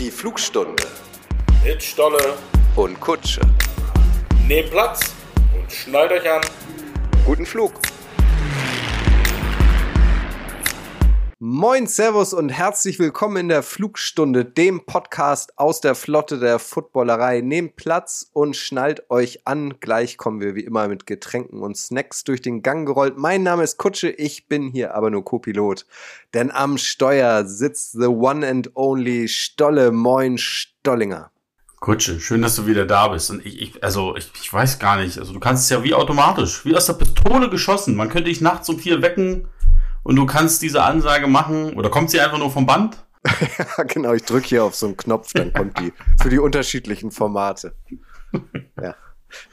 Die Flugstunde Mit Stolle. und Kutsche. Nehmt Platz und schnallt euch an. Guten Flug. Moin, Servus und herzlich willkommen in der Flugstunde, dem Podcast aus der Flotte der Footballerei. Nehmt Platz und schnallt euch an. Gleich kommen wir wie immer mit Getränken und Snacks durch den Gang gerollt. Mein Name ist Kutsche, ich bin hier aber nur Co-Pilot. Denn am Steuer sitzt the one and only Stolle. Moin, Stollinger. Kutsche, schön, dass du wieder da bist. Und ich, ich also ich, ich weiß gar nicht. Also du kannst es ja wie automatisch, wie aus der Pistole geschossen. Man könnte dich nachts um vier wecken und du kannst diese Ansage machen. Oder kommt sie einfach nur vom Band? Ja, genau, ich drücke hier auf so einen Knopf, dann kommt die für die unterschiedlichen Formate. Ja.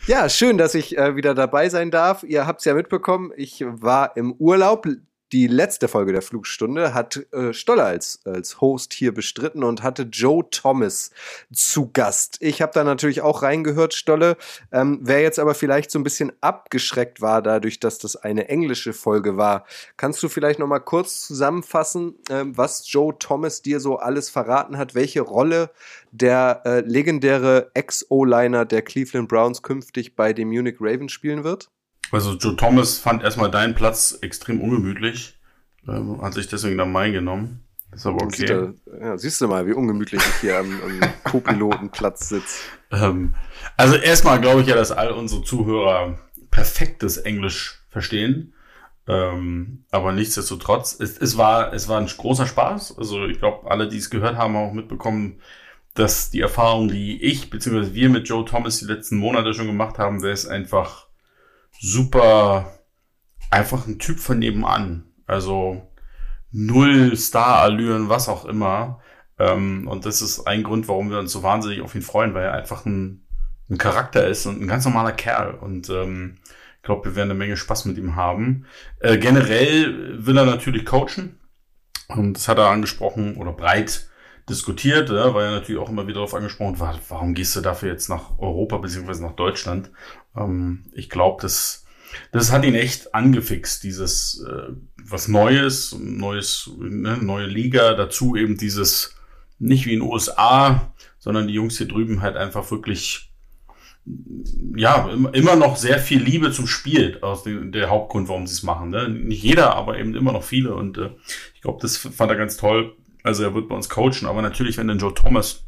Ja, schön, dass ich äh, wieder dabei sein darf. Ihr habt es ja mitbekommen, ich war im Urlaub. Die letzte Folge der Flugstunde hat äh, Stoller als, als Host hier bestritten und hatte Joe Thomas zu Gast. Ich habe da natürlich auch reingehört, Stolle. Ähm, wer jetzt aber vielleicht so ein bisschen abgeschreckt war dadurch, dass das eine englische Folge war, kannst du vielleicht noch mal kurz zusammenfassen, ähm, was Joe Thomas dir so alles verraten hat, welche Rolle der äh, legendäre Ex-O-Liner der Cleveland Browns künftig bei den Munich Ravens spielen wird? Also Joe Thomas fand erstmal deinen Platz extrem ungemütlich. Ähm, hat sich deswegen dann meinen genommen. Ist aber okay. Siehst du, ja, siehst du mal, wie ungemütlich ich hier am, am Co-Pilotenplatz sitze. Ähm, also erstmal glaube ich ja, dass all unsere Zuhörer perfektes Englisch verstehen. Ähm, aber nichtsdestotrotz, es, es, war, es war ein großer Spaß. Also ich glaube, alle, die es gehört haben, haben auch mitbekommen, dass die Erfahrung, die ich bzw. wir mit Joe Thomas die letzten Monate schon gemacht haben, der ist einfach super, einfach ein Typ von nebenan. Also null Star-Allüren, was auch immer. Ähm, und das ist ein Grund, warum wir uns so wahnsinnig auf ihn freuen, weil er einfach ein, ein Charakter ist und ein ganz normaler Kerl. Und ähm, ich glaube, wir werden eine Menge Spaß mit ihm haben. Äh, generell will er natürlich coachen. Und das hat er angesprochen oder breit diskutiert, ja, weil er natürlich auch immer wieder darauf angesprochen war, warum gehst du dafür jetzt nach Europa beziehungsweise nach Deutschland? Ähm, ich glaube, das, das hat ihn echt angefixt, dieses äh, was Neues, neues, ne, neue Liga, dazu eben dieses, nicht wie in den USA, sondern die Jungs hier drüben halt einfach wirklich, ja, immer noch sehr viel Liebe zum Spiel, aus dem, der Hauptgrund, warum sie es machen. Ne? Nicht jeder, aber eben immer noch viele und äh, ich glaube, das fand er ganz toll. Also er wird bei uns coachen, aber natürlich, wenn du den Joe Thomas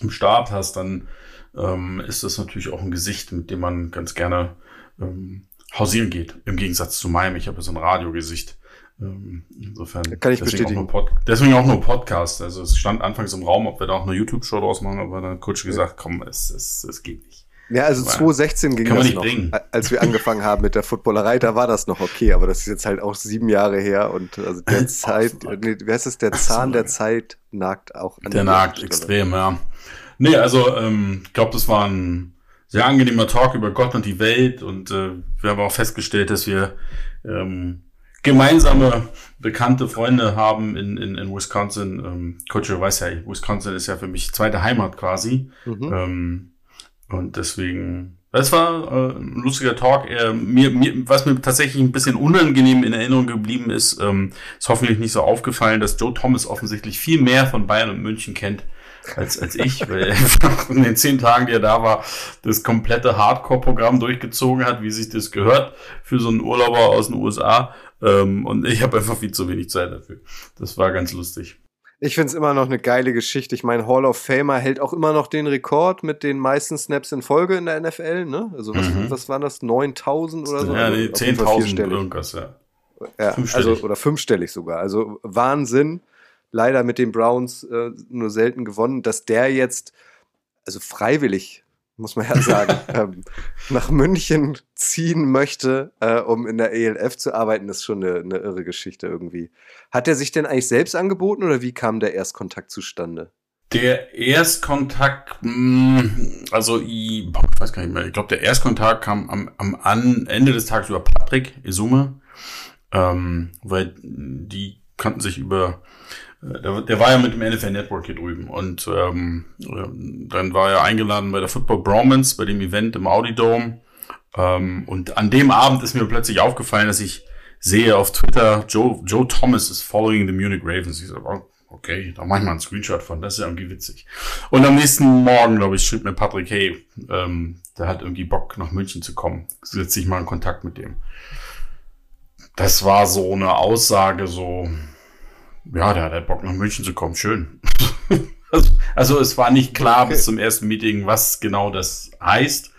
im Start hast, dann ähm, ist das natürlich auch ein Gesicht, mit dem man ganz gerne ähm, hausieren geht. Im Gegensatz zu meinem, ich habe so ein Radiogesicht. Ähm, insofern. Kann ich deswegen bestätigen. Auch nur Pod deswegen auch nur Podcast. Also es stand anfangs im Raum, ob wir da auch eine YouTube-Show draus machen, aber dann kurz gesagt, komm, es, es, es geht nicht. Ja, also Aber 2016 ging kann das noch. bringen. Als wir angefangen haben mit der Footballerei, da war das noch okay, aber das ist jetzt halt auch sieben Jahre her und also der Zeit, nee, wie heißt es, der Zahn der Zeit nagt auch an Der der nagt Stelle. extrem, ja. Nee, also ähm, ich glaube, das war ein sehr angenehmer Talk über Gott und die Welt und äh, wir haben auch festgestellt, dass wir ähm, gemeinsame bekannte Freunde haben in, in, in Wisconsin. Ähm, Coach weiß ja, Wisconsin ist ja für mich zweite Heimat quasi. Mhm. Ähm, und deswegen, das war äh, ein lustiger Talk. Er, mir, mir, was mir tatsächlich ein bisschen unangenehm in Erinnerung geblieben ist, ähm, ist hoffentlich nicht so aufgefallen, dass Joe Thomas offensichtlich viel mehr von Bayern und München kennt als, als ich, weil er in den zehn Tagen, die er da war, das komplette Hardcore-Programm durchgezogen hat, wie sich das gehört für so einen Urlauber aus den USA. Ähm, und ich habe einfach viel zu wenig Zeit dafür. Das war ganz lustig. Ich find's immer noch eine geile Geschichte. Ich meine, Hall of Famer hält auch immer noch den Rekord mit den meisten Snaps in Folge in der NFL, ne? Also was, Mhm. was waren das? 9000 oder so? ja, Also nee, auf jeden Fall 10.000 vierstellig. irgendwas, ja. Ja, Fünfstellig. also oder fünfstellig sogar. Also Wahnsinn. Leider mit den Browns äh, nur selten gewonnen, dass der jetzt, also freiwillig, muss man ja sagen, ähm, nach München ziehen möchte, äh, um in der ELF zu arbeiten, ist schon eine, eine irre Geschichte irgendwie. Hat er sich denn eigentlich selbst angeboten oder wie kam der Erstkontakt zustande? Der Erstkontakt, mh, also ich, boah, ich weiß gar nicht mehr, ich glaube, der Erstkontakt kam am, am an, Ende des Tages über Patrick Isume, ähm, weil die kannten sich über, äh, der, der war ja mit dem NFL Network hier drüben und ähm, ähm, dann war er eingeladen bei der Football Bromance, bei dem Event im Audi Dome ähm, und an dem Abend ist mir plötzlich aufgefallen, dass ich sehe auf Twitter, Joe, Joe Thomas is following the Munich Ravens. Ich so, oh, okay, da mach ich mal einen Screenshot von, das ist ja irgendwie witzig. Und am nächsten Morgen, glaube ich, schrieb mir Patrick, hey, ähm, der hat irgendwie Bock, nach München zu kommen. Setz dich mal in Kontakt mit dem. Das war so eine Aussage, so, ja, der hat halt Bock, nach München zu kommen, schön. also, also, es war nicht klar okay. bis zum ersten Meeting, was genau das heißt.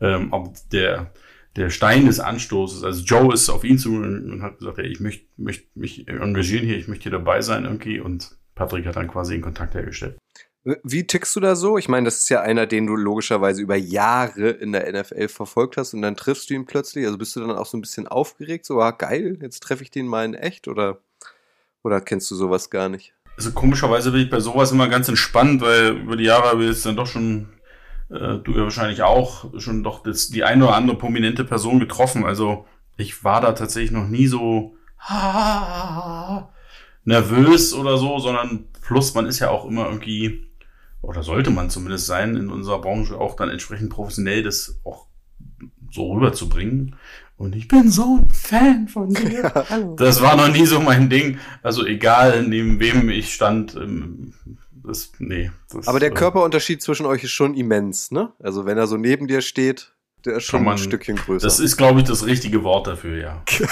Ähm, ob der, der Stein des Anstoßes, also Joe ist auf ihn zu und hat gesagt, hey, ich möchte möcht mich engagieren hier, ich möchte hier dabei sein irgendwie und Patrick hat dann quasi den Kontakt hergestellt. Wie tickst du da so? Ich meine, das ist ja einer, den du logischerweise über Jahre in der NFL verfolgt hast und dann triffst du ihn plötzlich. Also bist du dann auch so ein bisschen aufgeregt, so, ah, geil, jetzt treffe ich den mal in echt oder, oder kennst du sowas gar nicht? Also komischerweise bin ich bei sowas immer ganz entspannt, weil über die Jahre habe ich jetzt dann doch schon, äh, du ja wahrscheinlich auch, schon doch das, die eine oder andere prominente Person getroffen. Also ich war da tatsächlich noch nie so nervös oder so, sondern plus man ist ja auch immer irgendwie oder sollte man zumindest sein, in unserer Branche auch dann entsprechend professionell das auch so rüberzubringen. Und ich bin so ein Fan von dir. Ja, das war noch nie so mein Ding. Also egal, neben wem ich stand, ähm, das, nee. Das, Aber der äh, Körperunterschied zwischen euch ist schon immens, ne? Also wenn er so neben dir steht, der ist schon man, ein Stückchen größer. Das ist, glaube ich, das richtige Wort dafür, ja.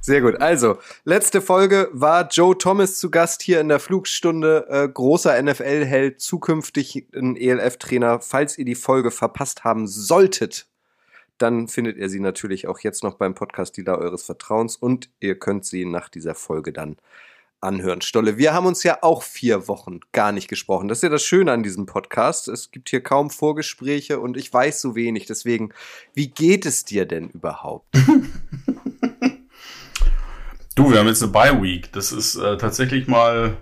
Sehr gut. Also, letzte Folge war Joe Thomas zu Gast hier in der Flugstunde. Äh, großer NFL-Held, zukünftig ein ELF-Trainer. Falls ihr die Folge verpasst haben solltet, dann findet ihr sie natürlich auch jetzt noch beim Podcast-Dealer eures Vertrauens und ihr könnt sie nach dieser Folge dann anhören. Stolle, wir haben uns ja auch vier Wochen gar nicht gesprochen. Das ist ja das Schöne an diesem Podcast. Es gibt hier kaum Vorgespräche und ich weiß so wenig. Deswegen, wie geht es dir denn überhaupt? Du, wir haben jetzt eine Bye Week. Das ist äh, tatsächlich mal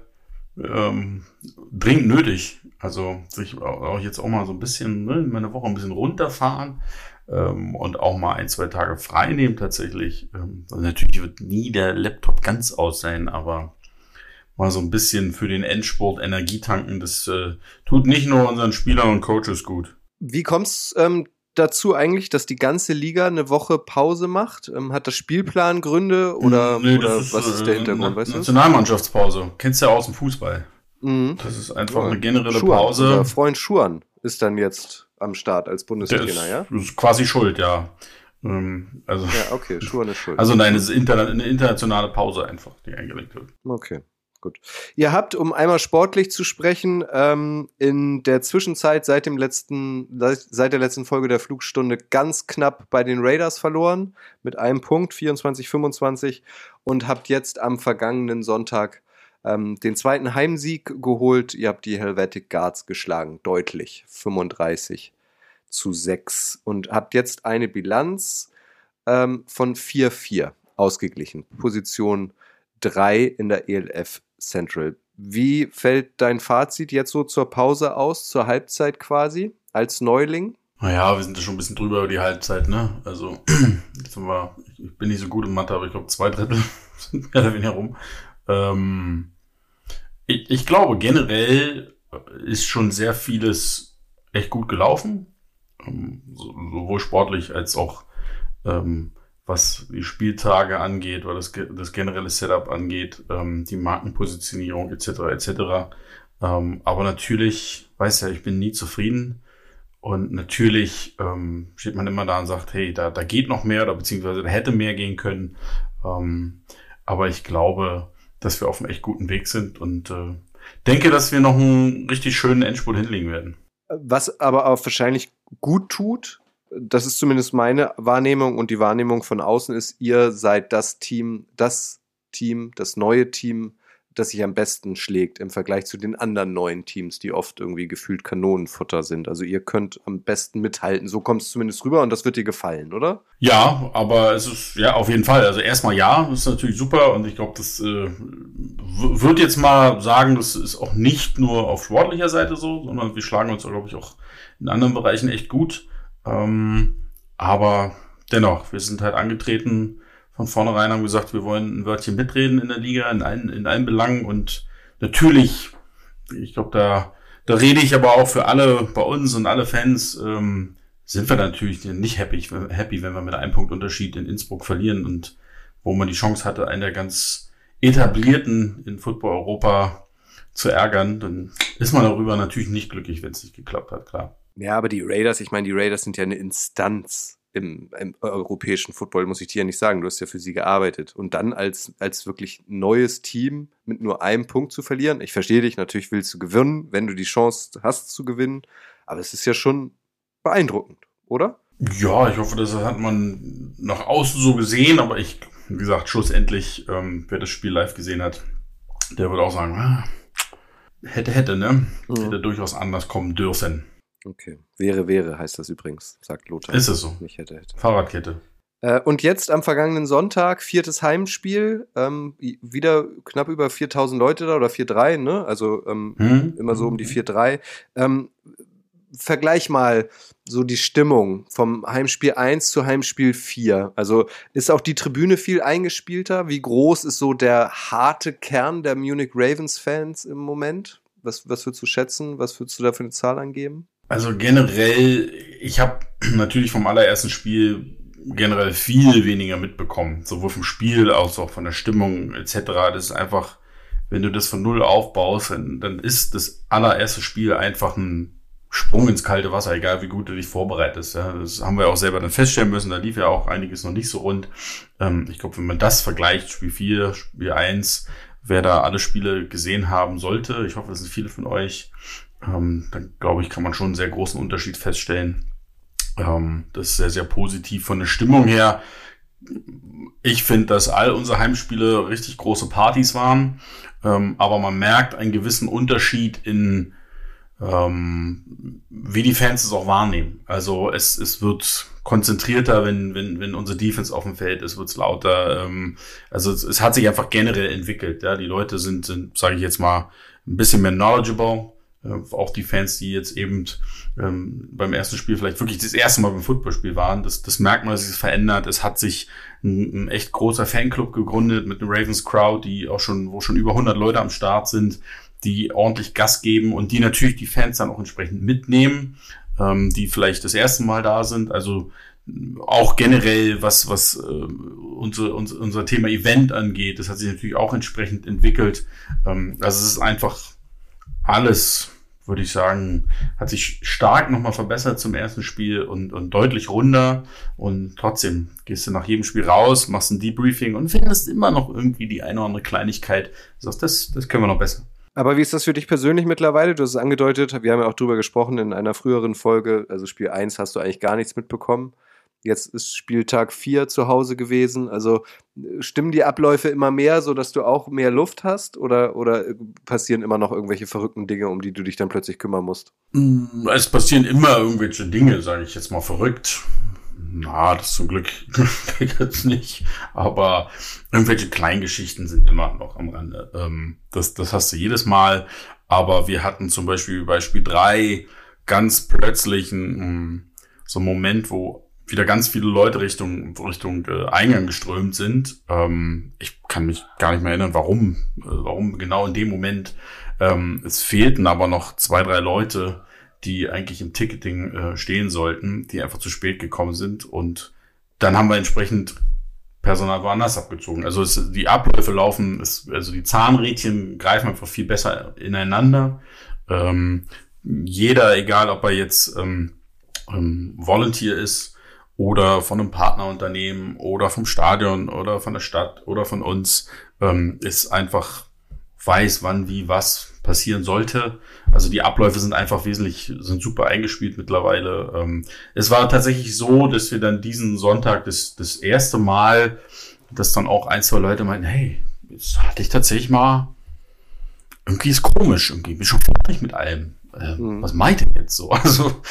ähm, dringend nötig. Also sich auch jetzt auch mal so ein bisschen ne, meine Woche ein bisschen runterfahren ähm, und auch mal ein, zwei Tage frei nehmen tatsächlich. Ähm, natürlich wird nie der Laptop ganz aus sein, aber mal so ein bisschen für den Endsport Energie tanken, das äh, tut nicht nur unseren Spielern und Coaches gut. Wie kommst ähm, dazu eigentlich, dass die ganze Liga eine Woche Pause macht? Ähm, hat das Spielplan Gründe oder, nee, oder ist, was ist der äh, Hintergrund? Weißt Nationalmannschaftspause. Kennst du ja aus dem Fußball. Mhm. Das ist einfach ja. eine generelle Schuhan, Pause. Unser Freund Schuan ist dann jetzt am Start als Bundestrainer, ist, ja? Ist quasi schuld, ja. Ähm, also, ja, okay, Schuhan ist schuld. Also nein, es ist eine internationale Pause einfach, die eingelegt wird. Okay gut. Ihr habt, um einmal sportlich zu sprechen, ähm, in der Zwischenzeit seit dem letzten, seit der letzten Folge der Flugstunde ganz knapp bei den Raiders verloren mit einem Punkt 24-25 und habt jetzt am vergangenen Sonntag ähm, den zweiten Heimsieg geholt. Ihr habt die Helvetic Guards geschlagen, deutlich 35 zu 6 und habt jetzt eine Bilanz ähm, von 4-4 ausgeglichen. Position 3 in der ELF Central. Wie fällt dein Fazit jetzt so zur Pause aus, zur Halbzeit quasi, als Neuling? Naja, wir sind ja schon ein bisschen drüber über die Halbzeit, ne? Also, jetzt haben wir, ich bin nicht so gut in Mathe, aber ich glaube, zwei Drittel sind mehr oder weniger rum. Ähm, ich, ich glaube, generell ist schon sehr vieles echt gut gelaufen. Ähm, sowohl sportlich als auch ähm, was die Spieltage angeht oder das, das generelle Setup angeht, ähm, die Markenpositionierung etc. etc. Ähm, aber natürlich, weiß ja, ich bin nie zufrieden. Und natürlich ähm, steht man immer da und sagt, hey, da, da geht noch mehr oder beziehungsweise da hätte mehr gehen können. Ähm, aber ich glaube, dass wir auf einem echt guten Weg sind und äh, denke, dass wir noch einen richtig schönen Endspurt hinlegen werden. Was aber auch wahrscheinlich gut tut, das ist zumindest meine Wahrnehmung und die Wahrnehmung von außen ist, ihr seid das Team, das Team, das neue Team, das sich am besten schlägt im Vergleich zu den anderen neuen Teams, die oft irgendwie gefühlt Kanonenfutter sind. Also ihr könnt am besten mithalten. So kommt es zumindest rüber und das wird dir gefallen, oder? Ja, aber es ist ja auf jeden Fall. Also erstmal ja, das ist natürlich super und ich glaube, das äh, wird jetzt mal sagen, das ist auch nicht nur auf sportlicher Seite so, sondern wir schlagen uns, glaube ich, auch in anderen Bereichen echt gut. Ähm, aber dennoch, wir sind halt angetreten von vornherein, haben gesagt, wir wollen ein Wörtchen mitreden in der Liga, in allen, in allen Belangen und natürlich, ich glaube, da, da rede ich aber auch für alle bei uns und alle Fans, ähm, sind wir natürlich nicht happy, happy, wenn wir mit einem Punkt Unterschied in Innsbruck verlieren und wo man die Chance hatte, einen der ganz Etablierten in Football Europa zu ärgern, dann ist man darüber natürlich nicht glücklich, wenn es nicht geklappt hat, klar. Ja, aber die Raiders, ich meine, die Raiders sind ja eine Instanz im, im, europäischen Football, muss ich dir ja nicht sagen. Du hast ja für sie gearbeitet. Und dann als, als wirklich neues Team mit nur einem Punkt zu verlieren. Ich verstehe dich, natürlich willst du gewinnen, wenn du die Chance hast zu gewinnen. Aber es ist ja schon beeindruckend, oder? Ja, ich hoffe, das hat man nach außen so gesehen, aber ich, wie gesagt, schlussendlich, ähm, wer das Spiel live gesehen hat, der wird auch sagen, ah, hätte, hätte, ne? Mhm. Hätte durchaus anders kommen dürfen. Okay. Wäre, wäre heißt das übrigens, sagt Lothar. Ist es so? Nicht hätte, hätte. Fahrradkette. Äh, und jetzt am vergangenen Sonntag, viertes Heimspiel, ähm, wieder knapp über 4000 Leute da oder 4-3, ne? Also ähm, hm? immer so um die 4-3. Ähm, vergleich mal so die Stimmung vom Heimspiel 1 zu Heimspiel 4. Also ist auch die Tribüne viel eingespielter? Wie groß ist so der harte Kern der Munich Ravens Fans im Moment? Was, was würdest du schätzen? Was würdest du da für eine Zahl angeben? Also generell, ich habe natürlich vom allerersten Spiel generell viel weniger mitbekommen, sowohl vom Spiel als auch von der Stimmung etc. Das ist einfach, wenn du das von null aufbaust, dann, dann ist das allererste Spiel einfach ein Sprung ins kalte Wasser, egal wie gut du dich vorbereitest. Ja, das haben wir auch selber dann feststellen müssen. Da lief ja auch einiges noch nicht so rund. Ähm, ich glaube, wenn man das vergleicht, Spiel 4, Spiel 1, wer da alle Spiele gesehen haben sollte, ich hoffe, das sind viele von euch, ähm, dann glaube ich, kann man schon einen sehr großen Unterschied feststellen. Ähm, das ist sehr, sehr positiv von der Stimmung her. Ich finde, dass all unsere Heimspiele richtig große Partys waren, ähm, aber man merkt einen gewissen Unterschied in ähm, wie die Fans es auch wahrnehmen. Also es, es wird konzentrierter, wenn, wenn, wenn unsere Defense auf dem Feld ist, wird's lauter. Ähm, also es, es hat sich einfach generell entwickelt. Ja, die Leute sind, sind sage ich jetzt mal, ein bisschen mehr knowledgeable. Äh, auch die Fans, die jetzt eben ähm, beim ersten Spiel vielleicht wirklich das erste Mal beim Footballspiel waren, das, das merkt man, dass sich verändert. Es hat sich ein, ein echt großer Fanclub gegründet mit einem Ravens Crowd, die auch schon, wo schon über 100 Leute am Start sind, die ordentlich Gas geben und die natürlich die Fans dann auch entsprechend mitnehmen, ähm, die vielleicht das erste Mal da sind. Also auch generell, was, was äh, unser, unser, unser Thema Event angeht, das hat sich natürlich auch entsprechend entwickelt. Ähm, also es ist einfach alles würde ich sagen, hat sich stark nochmal verbessert zum ersten Spiel und, und deutlich runder. Und trotzdem gehst du nach jedem Spiel raus, machst ein Debriefing und findest immer noch irgendwie die eine oder andere Kleinigkeit. Sagst, das, das können wir noch besser. Aber wie ist das für dich persönlich mittlerweile? Du hast es angedeutet, wir haben ja auch drüber gesprochen in einer früheren Folge. Also Spiel 1 hast du eigentlich gar nichts mitbekommen. Jetzt ist Spieltag 4 zu Hause gewesen. Also stimmen die Abläufe immer mehr, sodass du auch mehr Luft hast? Oder, oder passieren immer noch irgendwelche verrückten Dinge, um die du dich dann plötzlich kümmern musst? Mm, es passieren immer irgendwelche Dinge, sage ich jetzt mal verrückt. Na, das zum Glück jetzt nicht. Aber irgendwelche Kleingeschichten sind immer noch am Rande. Ähm, das, das hast du jedes Mal. Aber wir hatten zum Beispiel bei Spiel 3 ganz plötzlich einen, so einen Moment, wo wieder ganz viele Leute Richtung, Richtung äh, Eingang geströmt sind. Ähm, ich kann mich gar nicht mehr erinnern, warum, äh, warum genau in dem Moment. Ähm, es fehlten aber noch zwei, drei Leute, die eigentlich im Ticketing äh, stehen sollten, die einfach zu spät gekommen sind. Und dann haben wir entsprechend Personal woanders abgezogen. Also es, die Abläufe laufen, es, also die Zahnrädchen greifen einfach viel besser ineinander. Ähm, jeder, egal ob er jetzt ähm, ähm, Volunteer ist, oder von einem Partnerunternehmen oder vom Stadion oder von der Stadt oder von uns ähm, ist einfach weiß, wann, wie, was passieren sollte. Also die Abläufe sind einfach wesentlich, sind super eingespielt mittlerweile. Ähm, es war tatsächlich so, dass wir dann diesen Sonntag das, das erste Mal, dass dann auch ein, zwei Leute meinten, hey, jetzt hatte ich tatsächlich mal, irgendwie ist komisch, irgendwie bin ich schon fertig mit allem äh, mhm. was meint ihr jetzt so? Also,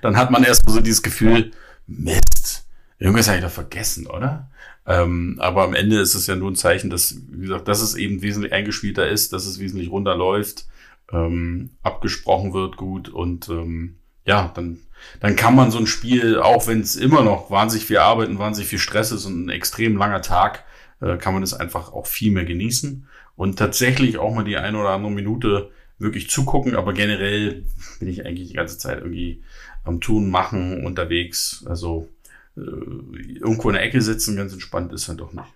dann hat man erst so dieses Gefühl, Mist, irgendwas habe ich doch vergessen, oder? Ähm, aber am Ende ist es ja nur ein Zeichen, dass, wie gesagt, dass es eben wesentlich eingespielter ist, dass es wesentlich runterläuft, ähm, abgesprochen wird gut und ähm, ja, dann, dann kann man so ein Spiel, auch wenn es immer noch wahnsinnig viel Arbeit und wahnsinnig viel Stress ist und ein extrem langer Tag, äh, kann man es einfach auch viel mehr genießen und tatsächlich auch mal die eine oder andere Minute wirklich zugucken, aber generell bin ich eigentlich die ganze Zeit irgendwie am Tun, Machen, unterwegs. Also irgendwo in der Ecke sitzen, ganz entspannt ist dann doch nicht.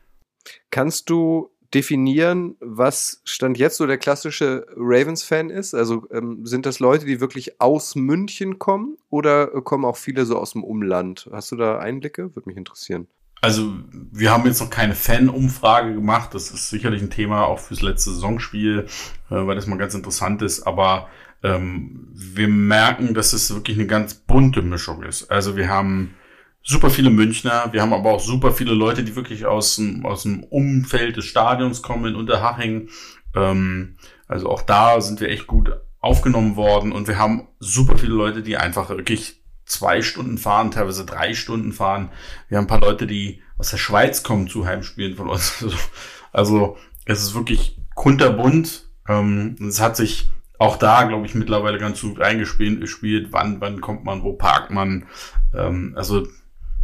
Kannst du definieren, was Stand jetzt so der klassische Ravens-Fan ist? Also ähm, sind das Leute, die wirklich aus München kommen oder kommen auch viele so aus dem Umland? Hast du da Einblicke? Würde mich interessieren. Also wir haben jetzt noch keine Fan-Umfrage gemacht. Das ist sicherlich ein Thema auch fürs letzte Saisonspiel, äh, weil das mal ganz interessant ist. Aber ähm, wir merken, dass es wirklich eine ganz bunte Mischung ist. Also wir haben super viele Münchner, wir haben aber auch super viele Leute, die wirklich aus dem, aus dem Umfeld des Stadions kommen in Unterhaching. Ähm, also auch da sind wir echt gut aufgenommen worden und wir haben super viele Leute, die einfach wirklich zwei Stunden fahren, teilweise drei Stunden fahren. Wir haben ein paar Leute, die aus der Schweiz kommen zu Heimspielen von uns. Also es ist wirklich kunterbunt. Ähm, es hat sich auch da, glaube ich, mittlerweile ganz gut eingespielt, wann, wann kommt man, wo parkt man. Ähm, also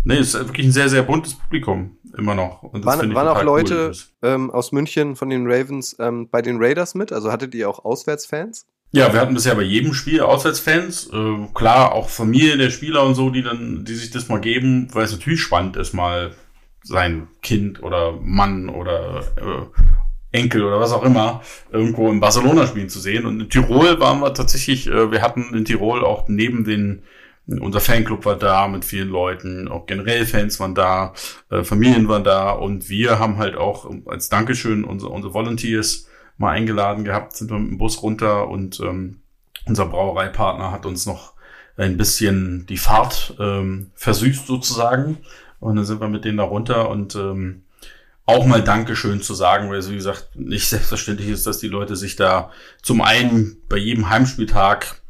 Nee, es ist wirklich ein sehr, sehr buntes Publikum immer noch. Und waren waren auch Leute cool, ähm, aus München von den Ravens ähm, bei den Raiders mit? Also hattet ihr auch Auswärtsfans? Ja, wir hatten bisher bei jedem Spiel Auswärtsfans. Äh, klar, auch Familie der Spieler und so, die dann, die sich das mal geben, weil es natürlich spannend ist, mal sein Kind oder Mann oder äh, Enkel oder was auch immer irgendwo in Barcelona spielen zu sehen. Und in Tirol waren wir tatsächlich, äh, wir hatten in Tirol auch neben den unser Fanclub war da mit vielen Leuten, auch generell Fans waren da, äh, Familien waren da und wir haben halt auch als Dankeschön unsere, unsere Volunteers mal eingeladen gehabt, sind wir mit dem Bus runter und ähm, unser Brauereipartner hat uns noch ein bisschen die Fahrt ähm, versüßt sozusagen. Und dann sind wir mit denen da runter und ähm, auch mal Dankeschön zu sagen, weil es wie gesagt nicht selbstverständlich ist, dass die Leute sich da zum einen bei jedem Heimspieltag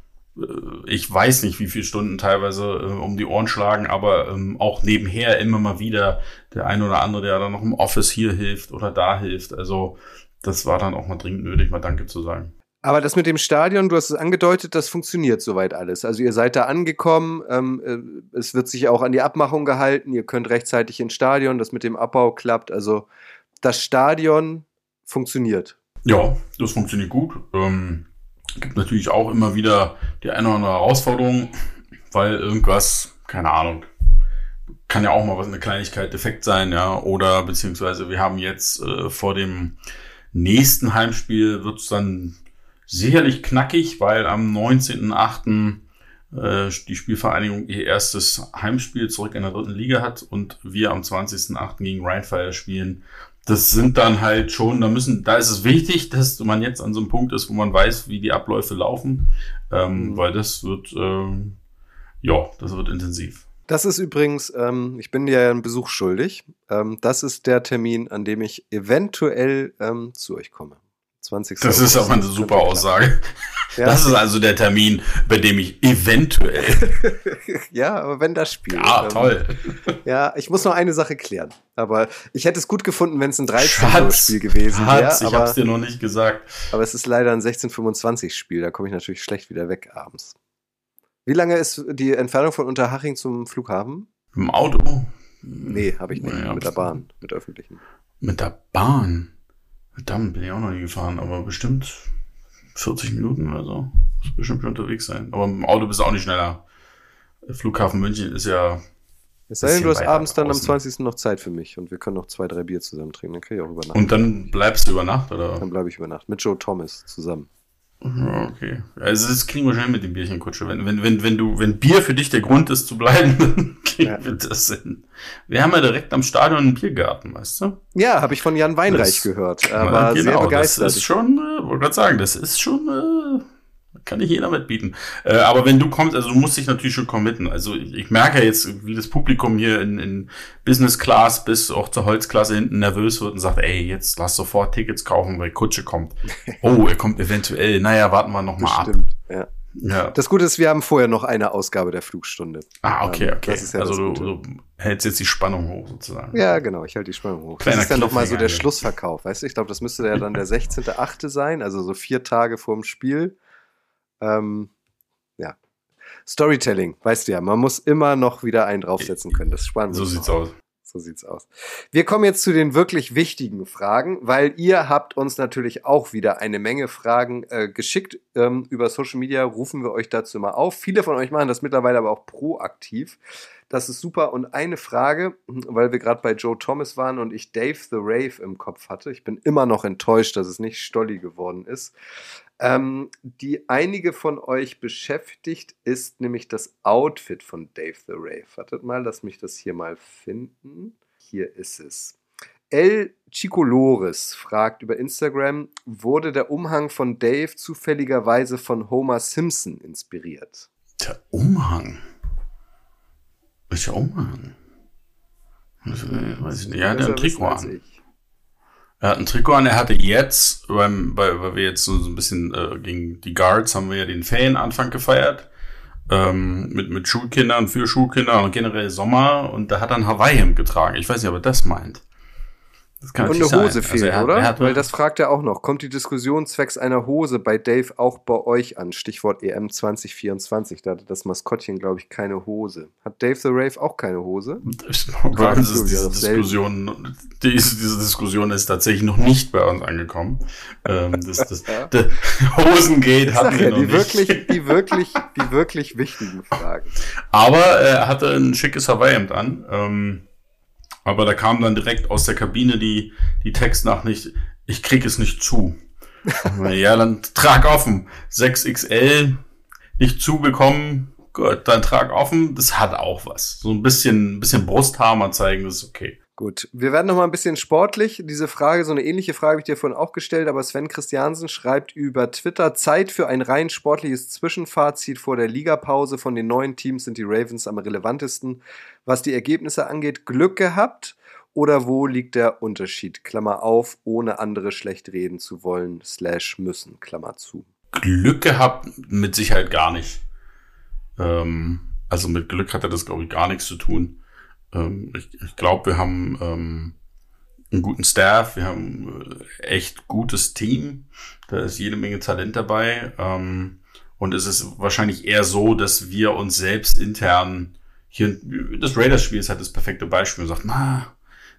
ich weiß nicht, wie viele Stunden teilweise äh, um die Ohren schlagen, aber ähm, auch nebenher immer mal wieder der ein oder andere, der dann noch im Office hier hilft oder da hilft. Also das war dann auch mal dringend nötig, mal Danke zu sagen. Aber das mit dem Stadion, du hast es angedeutet, das funktioniert soweit alles. Also ihr seid da angekommen, ähm, äh, es wird sich auch an die Abmachung gehalten, ihr könnt rechtzeitig ins Stadion, das mit dem Abbau klappt. Also das Stadion funktioniert. Ja, das funktioniert gut. Ähm, gibt natürlich auch immer wieder die eine oder andere Herausforderung, weil irgendwas, keine Ahnung, kann ja auch mal was eine Kleinigkeit defekt sein, ja, oder beziehungsweise wir haben jetzt äh, vor dem nächsten Heimspiel wird es dann sicherlich knackig, weil am 19.8. Äh, die Spielvereinigung ihr erstes Heimspiel zurück in der dritten Liga hat und wir am 20.8. gegen Rheinfire spielen das sind dann halt schon, da müssen, da ist es wichtig, dass man jetzt an so einem Punkt ist, wo man weiß, wie die Abläufe laufen, ähm, mhm. weil das wird, ähm, ja, das wird intensiv. Das ist übrigens, ähm, ich bin dir ja einen Besuch schuldig. Ähm, das ist der Termin, an dem ich eventuell ähm, zu euch komme. 20. Das ist aber eine super Aussage. Ja. Das ist also der Termin, bei dem ich eventuell. ja, aber wenn das Spiel. Ja, ähm, toll. Ja, ich muss noch eine Sache klären. Aber ich hätte es gut gefunden, wenn es ein 13-Uhr-Spiel gewesen wäre. Ich aber, hab's dir noch nicht gesagt. Aber es ist leider ein 16:25-Spiel. Da komme ich natürlich schlecht wieder weg abends. Wie lange ist die Entfernung von Unterhaching zum Flughafen? Im Auto? Nee, habe ich nicht. Ja, mit der Bahn, mit öffentlichen. Mit der Bahn? Verdammt, bin ich auch noch nie gefahren, aber bestimmt 40 Minuten oder so. Muss bestimmt schon unterwegs sein. Aber im Auto bist du auch nicht schneller. Flughafen München ist ja. Es sei denn, du hast abends dann am 20. noch Zeit für mich und wir können noch zwei, drei Bier zusammen trinken. Dann kann ich auch übernachten. Und dann bleibst du über Nacht, oder? Dann bleibe ich über Nacht. Mit Joe Thomas zusammen. Okay. Also das kriegen wir schnell mit dem Bierchenkutsche. Wenn, wenn, wenn, wenn du, wenn Bier für dich der Grund ist zu bleiben, kriegen ja. wir das hin. Wir haben ja direkt am Stadion einen Biergarten, weißt du? Ja, habe ich von Jan Weinreich das, gehört. Er war genau, sehr begeistert. Das ist schon, äh, wollte gerade sagen, das ist schon äh, kann nicht jeder mitbieten. Äh, aber wenn du kommst, also du musst dich natürlich schon committen. Also ich, ich merke ja jetzt, wie das Publikum hier in, in Business Class bis auch zur Holzklasse hinten nervös wird und sagt, ey, jetzt lass sofort Tickets kaufen, weil Kutsche kommt. Oh, er kommt eventuell. Naja, warten wir noch mal ab. Ja. Ja. Das Gute ist, wir haben vorher noch eine Ausgabe der Flugstunde. Ah, okay, ähm, okay. Ja also du, du, hältst jetzt die Spannung hoch sozusagen. Ja, genau, ich halte die Spannung hoch. Kleiner das ist dann nochmal so der Schlussverkauf, weißt du? Ich glaube, das müsste ja dann der 16.8. sein, also so vier Tage vorm Spiel. Ähm, ja. Storytelling, weißt du ja, man muss immer noch wieder einen draufsetzen können. Das ist spannend. So sieht's aus. So sieht's aus. Wir kommen jetzt zu den wirklich wichtigen Fragen, weil ihr habt uns natürlich auch wieder eine Menge Fragen äh, geschickt. Ähm, über Social Media rufen wir euch dazu mal auf. Viele von euch machen das mittlerweile aber auch proaktiv. Das ist super. Und eine Frage, weil wir gerade bei Joe Thomas waren und ich Dave the Rave im Kopf hatte. Ich bin immer noch enttäuscht, dass es nicht Stolli geworden ist. Ähm, die einige von euch beschäftigt, ist nämlich das Outfit von Dave the Rave. Wartet mal, lass mich das hier mal finden. Hier ist es. El Chicolores fragt über Instagram, wurde der Umhang von Dave zufälligerweise von Homer Simpson inspiriert? Der Umhang? Welcher Umhang? Äh. Ja, der Trikot an. Er hat ein Trikot an, er hatte jetzt, beim, weil, weil wir jetzt so, ein bisschen äh, gegen die Guards haben wir ja den Ferienanfang gefeiert. Ähm, mit, mit Schulkindern, für Schulkinder und generell Sommer und da hat er ein Hawaii-Hemd getragen. Ich weiß nicht, ob er das meint. Das kann und eine Hose sein. fehlt, also hat, oder? Weil das fragt er auch noch. Kommt die Diskussion zwecks einer Hose bei Dave auch bei euch an? Stichwort EM 2024. Da hatte das Maskottchen, glaube ich, keine Hose. Hat Dave the Rave auch keine Hose? Das, diese, diese, Diskussion, diese, diese, Diskussion ist tatsächlich noch nicht bei uns angekommen. Ähm, das, das, ja. Hosengate hatten wir ja, noch die nicht. Wirklich, die, wirklich, die wirklich wichtigen Fragen. Aber er hatte ein schickes Hawaii-Hemd an. Ähm, aber da kam dann direkt aus der Kabine die, die Textnachricht, ich krieg es nicht zu. ja, dann trag offen. 6XL nicht zubekommen, gut, dann trag offen. Das hat auch was. So ein bisschen, ein bisschen Brusthammer zeigen, das ist okay. Gut, wir werden noch mal ein bisschen sportlich. Diese Frage, so eine ähnliche Frage habe ich dir vorhin auch gestellt, aber Sven Christiansen schreibt über Twitter, Zeit für ein rein sportliches Zwischenfazit vor der Ligapause. Von den neuen Teams sind die Ravens am relevantesten. Was die Ergebnisse angeht, Glück gehabt oder wo liegt der Unterschied? Klammer auf, ohne andere schlecht reden zu wollen, slash müssen, Klammer zu. Glück gehabt mit Sicherheit gar nicht. Ähm, also mit Glück hat er das, glaube ich, gar nichts zu tun. Ähm, ich ich glaube, wir haben ähm, einen guten Staff, wir haben äh, echt gutes Team. Da ist jede Menge Talent dabei. Ähm, und es ist wahrscheinlich eher so, dass wir uns selbst intern hier, das Raiders-Spiel ist halt das perfekte Beispiel. Man sagt, na,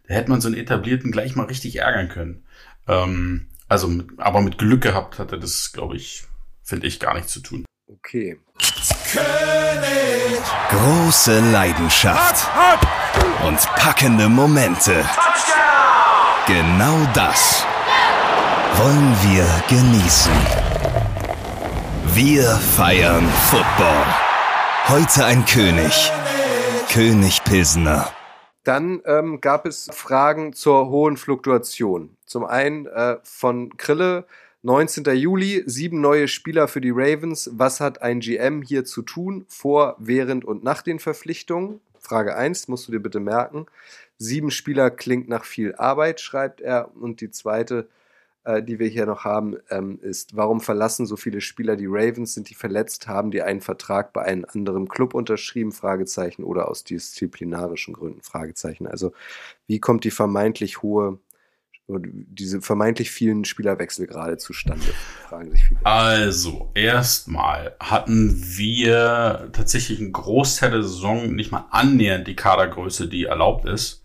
da hätte man so einen etablierten gleich mal richtig ärgern können. Ähm, also, mit, aber mit Glück gehabt hat er das, glaube ich, finde ich, gar nichts zu tun. Okay. König. Große Leidenschaft und packende Momente. Genau das wollen wir genießen. Wir feiern Football. Heute ein König. König Pilsener. Dann ähm, gab es Fragen zur hohen Fluktuation. Zum einen äh, von Krille, 19. Juli, sieben neue Spieler für die Ravens. Was hat ein GM hier zu tun, vor, während und nach den Verpflichtungen? Frage 1, musst du dir bitte merken. Sieben Spieler klingt nach viel Arbeit, schreibt er. Und die zweite, äh, die wir hier noch haben, ähm, ist, warum verlassen so viele Spieler die Ravens? Sind die verletzt? Haben die einen Vertrag bei einem anderen Club unterschrieben? Fragezeichen. Oder aus disziplinarischen Gründen? Fragezeichen. Also, wie kommt die vermeintlich hohe diese vermeintlich vielen Spielerwechsel gerade zustande? Fragen sich viele. Also, erstmal hatten wir tatsächlich einen Großteil der Saison nicht mal annähernd die Kadergröße, die erlaubt ist.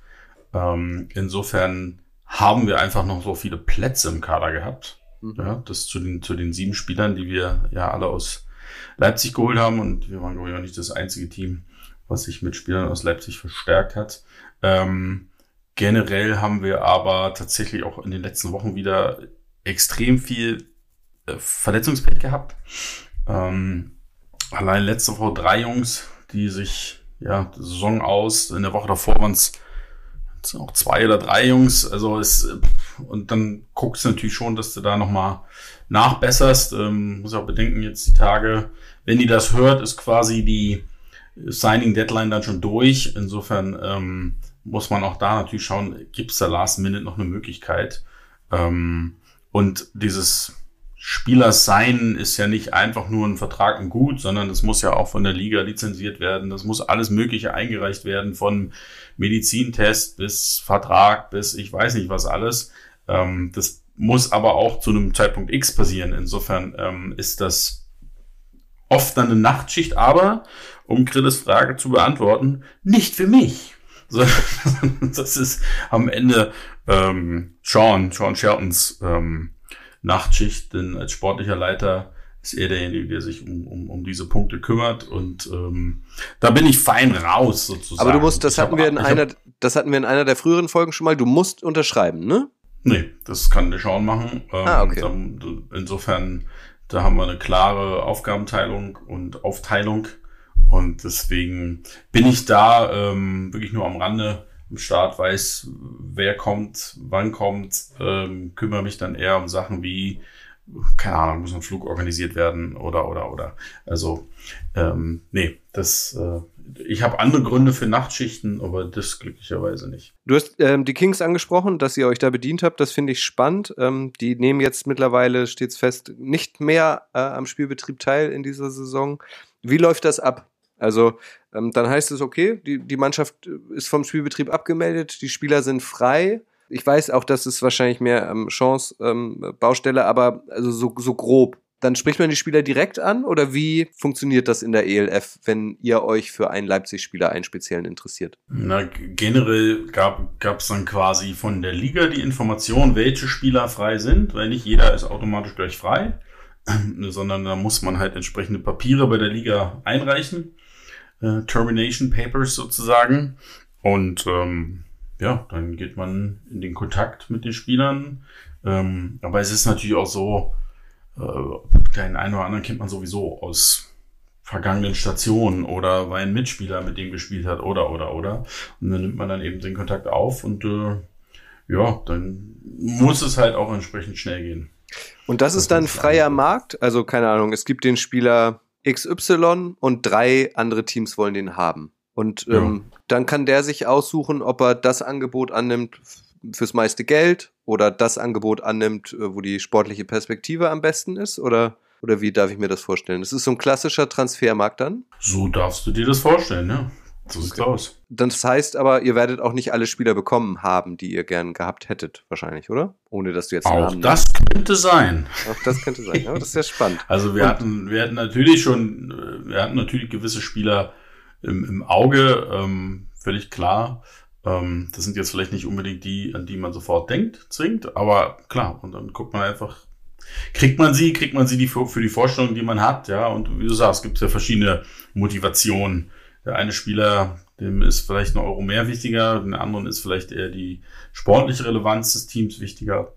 Ähm, insofern haben wir einfach noch so viele Plätze im Kader gehabt. Mhm. Ja, das zu den, zu den sieben Spielern, die wir ja alle aus Leipzig geholt haben. Und wir waren, glaube ich, auch nicht das einzige Team, was sich mit Spielern aus Leipzig verstärkt hat. Ähm, generell haben wir aber tatsächlich auch in den letzten Wochen wieder extrem viel äh, Verletzungspech gehabt. Ähm, allein letzte Woche drei Jungs, die sich ja Saison aus, in der Woche davor waren es auch zwei oder drei Jungs. Also es, und dann guckst du natürlich schon, dass du da nochmal nachbesserst. Ähm, muss auch bedenken, jetzt die Tage, wenn die das hört, ist quasi die Signing Deadline dann schon durch. Insofern ähm, muss man auch da natürlich schauen, gibt es da Last Minute noch eine Möglichkeit? Ähm, und dieses Spielers sein ist ja nicht einfach nur ein Vertrag und gut, sondern es muss ja auch von der Liga lizenziert werden. Das muss alles Mögliche eingereicht werden, von Medizintest bis Vertrag bis ich weiß nicht was alles. Ähm, das muss aber auch zu einem Zeitpunkt X passieren. Insofern ähm, ist das oft dann eine Nachtschicht, aber um Grilles Frage zu beantworten, nicht für mich. das ist am Ende ähm, Sean, Sean Sheltons ähm, Nachtschicht, denn als sportlicher Leiter ist er derjenige, der sich um, um, um diese Punkte kümmert und ähm, da bin ich fein raus sozusagen. Aber du musst, das ich hatten hab, wir in einer, hab, das hatten wir in einer der früheren Folgen schon mal. Du musst unterschreiben, ne? Nee, das kann der Sean machen. Ähm, ah, okay. Insofern, da haben wir eine klare Aufgabenteilung und Aufteilung und deswegen bin ich da ähm, wirklich nur am Rande am Start, weiß, wer kommt, wann kommt, ähm, kümmere mich dann eher um Sachen wie, keine Ahnung, muss ein Flug organisiert werden oder oder oder. Also, ähm, nee, das, äh, ich habe andere Gründe für Nachtschichten, aber das glücklicherweise nicht. Du hast ähm, die Kings angesprochen, dass ihr euch da bedient habt. Das finde ich spannend. Ähm, die nehmen jetzt mittlerweile, stets fest, nicht mehr äh, am Spielbetrieb teil in dieser Saison. Wie läuft das ab? Also ähm, dann heißt es, okay, die, die Mannschaft ist vom Spielbetrieb abgemeldet, die Spieler sind frei. Ich weiß auch, dass es wahrscheinlich mehr ähm, Chance ähm, Baustelle, aber also so, so grob. Dann spricht man die Spieler direkt an oder wie funktioniert das in der ELF, wenn ihr euch für einen Leipzig-Spieler einen speziellen interessiert? Na, generell gab es dann quasi von der Liga die Information, welche Spieler frei sind, weil nicht jeder ist automatisch gleich frei, sondern da muss man halt entsprechende Papiere bei der Liga einreichen äh, Termination Papers sozusagen. Und ähm, ja, dann geht man in den Kontakt mit den Spielern. Ähm, aber es ist natürlich auch so, äh, den einen oder anderen kennt man sowieso aus vergangenen Stationen oder weil ein Mitspieler mit dem gespielt hat oder oder oder. Und dann nimmt man dann eben den Kontakt auf und äh, ja, dann muss es halt auch entsprechend schnell gehen. Und das, das ist dann freier Markt? Also keine Ahnung, es gibt den Spieler XY und drei andere Teams wollen den haben. Und ähm, ja. dann kann der sich aussuchen, ob er das Angebot annimmt fürs meiste Geld oder das Angebot annimmt, äh, wo die sportliche Perspektive am besten ist oder oder wie darf ich mir das vorstellen? Das ist so ein klassischer Transfermarkt dann? So darfst du dir das vorstellen, ja. So sieht's okay. aus. Das heißt aber, ihr werdet auch nicht alle Spieler bekommen haben, die ihr gern gehabt hättet, wahrscheinlich, oder? Ohne dass du jetzt Auch Namen das nennst. könnte sein. Auch das könnte sein. Ja, das ist ja spannend. Also wir Und hatten, wir hatten natürlich schon, äh, wir hatten natürlich gewisse Spieler im, im Auge, ähm, völlig klar. Ähm, das sind jetzt vielleicht nicht unbedingt die, an die man sofort denkt, zwingt, aber klar. Und dann guckt man einfach, kriegt man sie, kriegt man sie die für, für die Vorstellung, die man hat, ja. Und wie du sagst, gibt es ja verschiedene Motivationen der eine Spieler, dem ist vielleicht ein Euro mehr wichtiger, den anderen ist vielleicht eher die sportliche Relevanz des Teams wichtiger.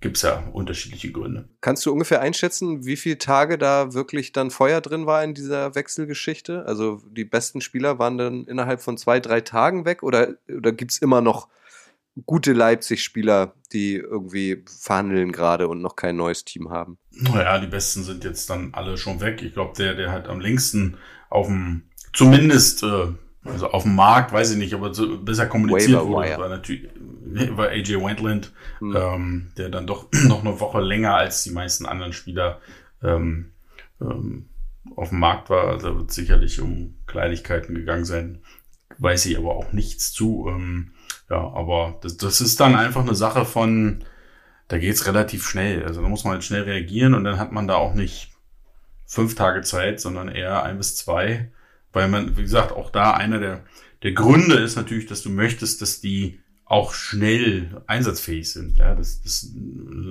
Gibt es ja unterschiedliche Gründe. Kannst du ungefähr einschätzen, wie viele Tage da wirklich dann Feuer drin war in dieser Wechselgeschichte? Also die besten Spieler waren dann innerhalb von zwei, drei Tagen weg oder, oder gibt es immer noch gute Leipzig-Spieler, die irgendwie verhandeln gerade und noch kein neues Team haben? Naja, die besten sind jetzt dann alle schon weg. Ich glaube, der, der halt am längsten auf dem zumindest äh, also auf dem Markt, weiß ich nicht, aber so besser kommuniziert wurde, war natürlich war AJ Wendland, hm. ähm, der dann doch noch eine Woche länger als die meisten anderen Spieler ähm, ähm, auf dem Markt war. Also wird sicherlich um Kleinigkeiten gegangen sein. Weiß ich aber auch nichts zu. Ähm, ja, aber das, das ist dann einfach eine Sache von, da geht's relativ schnell. Also da muss man halt schnell reagieren und dann hat man da auch nicht fünf Tage Zeit, sondern eher ein bis zwei weil man, wie gesagt, auch da einer der, der Gründe ist natürlich, dass du möchtest, dass die auch schnell einsatzfähig sind. Ja, das, das,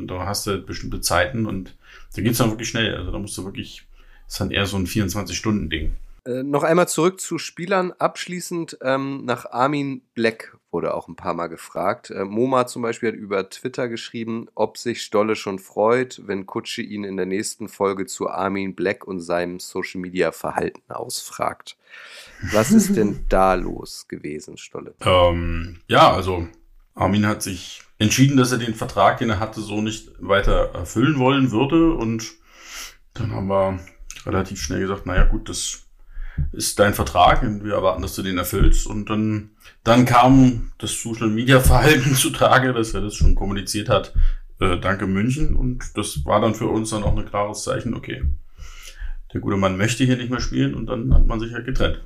da hast du bestimmte Zeiten und da geht's dann wirklich schnell. Also da musst du wirklich, ist dann eher so ein 24-Stunden-Ding. Äh, noch einmal zurück zu Spielern. Abschließend ähm, nach Armin Black wurde auch ein paar Mal gefragt. Äh, Moma zum Beispiel hat über Twitter geschrieben, ob sich Stolle schon freut, wenn Kutsche ihn in der nächsten Folge zu Armin Black und seinem Social Media Verhalten ausfragt. Was ist denn da los gewesen, Stolle? Ähm, ja, also Armin hat sich entschieden, dass er den Vertrag, den er hatte, so nicht weiter erfüllen wollen würde. Und dann haben wir relativ schnell gesagt, naja gut, das ist dein Vertrag und wir erwarten, dass du den erfüllst. Und dann, dann kam das Social Media Verhalten zutage, dass er das schon kommuniziert hat. Äh, danke München. Und das war dann für uns dann auch ein klares Zeichen, okay, der gute Mann möchte hier nicht mehr spielen und dann hat man sich halt getrennt.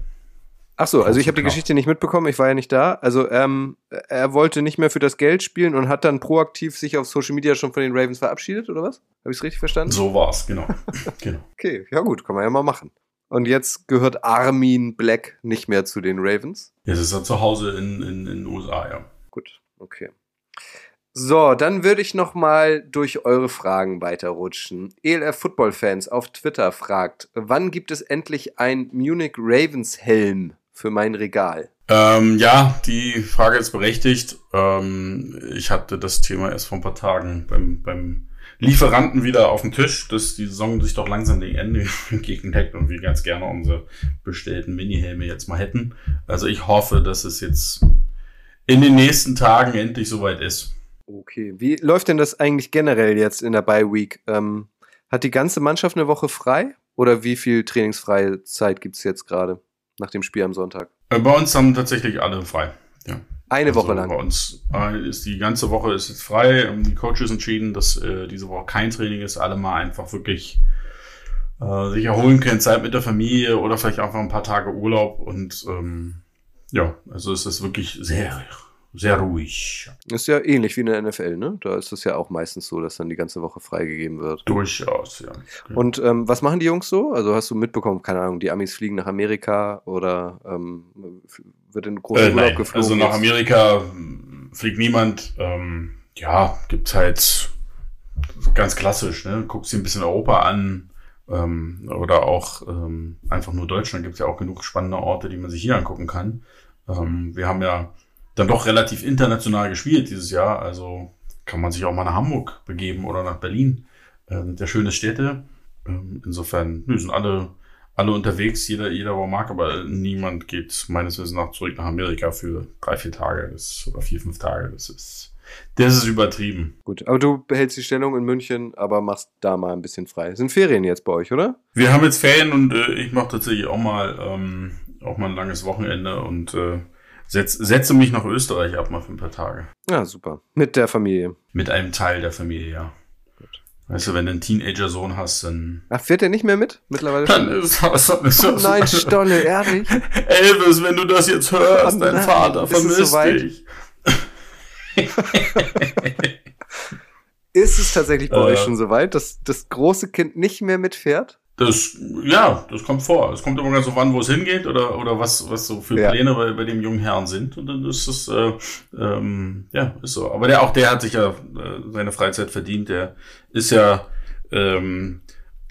Ach so, also ich habe die Geschichte nicht mitbekommen, ich war ja nicht da. Also ähm, er wollte nicht mehr für das Geld spielen und hat dann proaktiv sich auf Social Media schon von den Ravens verabschiedet, oder was? Habe ich es richtig verstanden? So war's, genau. genau. Okay, ja gut, kann man ja mal machen. Und jetzt gehört Armin Black nicht mehr zu den Ravens. Jetzt ist er zu Hause in, in, in den USA, ja. Gut, okay. So, dann würde ich noch mal durch eure Fragen weiterrutschen. ELF Football Fans auf Twitter fragt, wann gibt es endlich ein Munich Ravens Helm für mein Regal? Ähm, ja, die Frage ist berechtigt. Ähm, ich hatte das Thema erst vor ein paar Tagen beim, beim Lieferanten wieder auf dem Tisch, dass die Saison sich doch langsam dem Ende entgegenheckt und wir ganz gerne unsere bestellten Mini-Helme jetzt mal hätten. Also ich hoffe, dass es jetzt in den nächsten Tagen endlich soweit ist. Okay, wie läuft denn das eigentlich generell jetzt in der Bye Week? Ähm, hat die ganze Mannschaft eine Woche frei oder wie viel trainingsfreie Zeit gibt es jetzt gerade nach dem Spiel am Sonntag? Äh, bei uns haben tatsächlich alle frei. Ja. Eine also Woche lang. Bei uns äh, ist die ganze Woche ist jetzt frei. Ähm, die Coaches entschieden, dass äh, diese Woche kein Training ist. Alle mal einfach wirklich äh, sich erholen können, Zeit mit der Familie oder vielleicht einfach ein paar Tage Urlaub. Und ähm, ja, also es ist wirklich sehr sehr ruhig. Ist ja ähnlich wie in der NFL, ne? Da ist es ja auch meistens so, dass dann die ganze Woche freigegeben wird. Durchaus, ja. Und ähm, was machen die Jungs so? Also hast du mitbekommen, keine Ahnung, die Amis fliegen nach Amerika oder ähm, wird in großen äh, Urlaub nein. geflogen? Also nach Amerika fliegt niemand. Ähm, ja, gibt's halt ganz klassisch, ne? Guckst dir ein bisschen Europa an. Ähm, oder auch ähm, einfach nur Deutschland gibt es ja auch genug spannende Orte, die man sich hier angucken kann. Ähm, wir haben ja dann doch relativ international gespielt dieses Jahr. Also kann man sich auch mal nach Hamburg begeben oder nach Berlin. Äh, sind ja schöne Städte. Ähm, insofern nö, sind alle, alle unterwegs, jeder, jeder wo mag, aber niemand geht meines Wissens nach zurück nach Amerika für drei, vier Tage das, oder vier, fünf Tage. Das ist, das ist übertrieben. Gut, aber du behältst die Stellung in München, aber machst da mal ein bisschen frei. Sind Ferien jetzt bei euch, oder? Wir haben jetzt Ferien und äh, ich mache tatsächlich auch mal, ähm, auch mal ein langes Wochenende und äh, Setz, setze mich nach Österreich ab mal für ein paar Tage. Ja, super. Mit der Familie. Mit einem Teil der Familie, ja. Weißt du, wenn du einen Teenager-Sohn hast, dann. Ach, fährt der nicht mehr mit? Mittlerweile schon? Dann ist das, ist oh nein, Stolle, ehrlich? Elvis, wenn du das jetzt hörst, oh dein Vater vermisst so dich. ist es tatsächlich bei äh, euch schon so weit, dass das große Kind nicht mehr mitfährt? Das, ja, das kommt vor. Es kommt immer ganz so an, wo es hingeht oder, oder was, was so für ja. Pläne bei, bei dem jungen Herrn sind. Und dann ist es, äh, ähm, ja, ist so. Aber der, auch der hat sich ja äh, seine Freizeit verdient. Der ist ja ähm,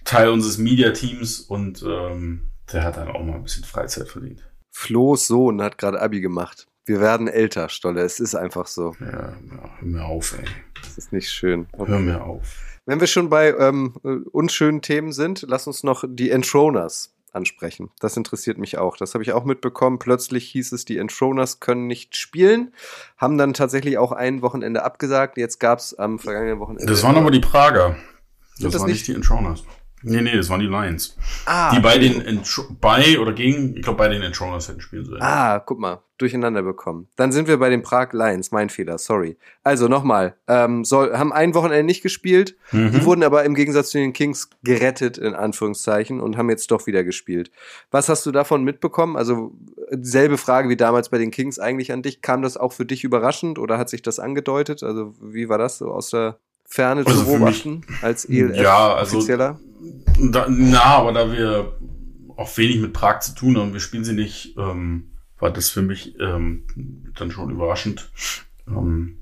Teil unseres Media-Teams und ähm, der hat dann auch mal ein bisschen Freizeit verdient. Flo's Sohn hat gerade Abi gemacht. Wir werden älter, Stolle. Es ist einfach so. Ja, ja hör mir auf, ey. Das ist nicht schön. Okay. Hör mir auf. Wenn wir schon bei ähm, unschönen Themen sind, lass uns noch die Entroners ansprechen. Das interessiert mich auch. Das habe ich auch mitbekommen. Plötzlich hieß es, die Entroners können nicht spielen. Haben dann tatsächlich auch ein Wochenende abgesagt. Jetzt gab es am vergangenen Wochenende. Das waren aber die Prager. Das, das waren nicht die Entroners. Nee, nee, das waren die Lions. Ah, die bei den bei oder gegen, ich glaube, bei den Entroners hätten spielen sollen. Ah, guck mal, durcheinander bekommen. Dann sind wir bei den Prag Lions, mein Fehler, sorry. Also nochmal, ähm, soll, haben ein Wochenende nicht gespielt, mhm. die wurden aber im Gegensatz zu den Kings gerettet, in Anführungszeichen, und haben jetzt doch wieder gespielt. Was hast du davon mitbekommen? Also selbe Frage wie damals bei den Kings eigentlich an dich. Kam das auch für dich überraschend oder hat sich das angedeutet? Also wie war das so aus der Ferne also zu beobachten als ELF ja, also? Da, na, aber da wir auch wenig mit Prag zu tun haben, wir spielen sie nicht, ähm, war das für mich ähm, dann schon überraschend. Ähm,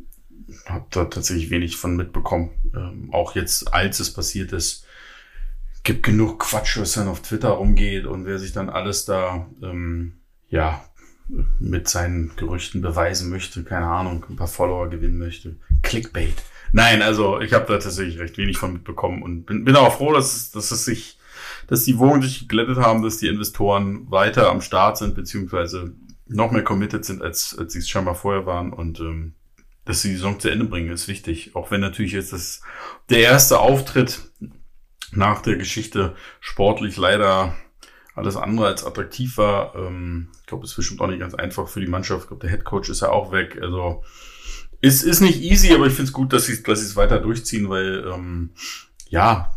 hab da tatsächlich wenig von mitbekommen. Ähm, auch jetzt, als es passiert ist, gibt genug Quatsch, was dann auf Twitter rumgeht und wer sich dann alles da ähm, ja mit seinen Gerüchten beweisen möchte, keine Ahnung, ein paar Follower gewinnen möchte. Clickbait. Nein, also ich habe da tatsächlich recht wenig von mitbekommen und bin, bin auch froh, dass, dass es sich, dass die Wogen sich geglättet haben, dass die Investoren weiter am Start sind, beziehungsweise noch mehr committed sind, als, als sie es scheinbar vorher waren und ähm, dass sie die Saison zu Ende bringen, ist wichtig. Auch wenn natürlich jetzt das der erste Auftritt nach der Geschichte sportlich leider alles andere als attraktiv war. Ähm, ich glaube, es ist bestimmt auch nicht ganz einfach für die Mannschaft. Ich glaube, der Head Coach ist ja auch weg. Also ist, ist nicht easy, aber ich finde es gut, dass sie dass es weiter durchziehen, weil ähm, ja,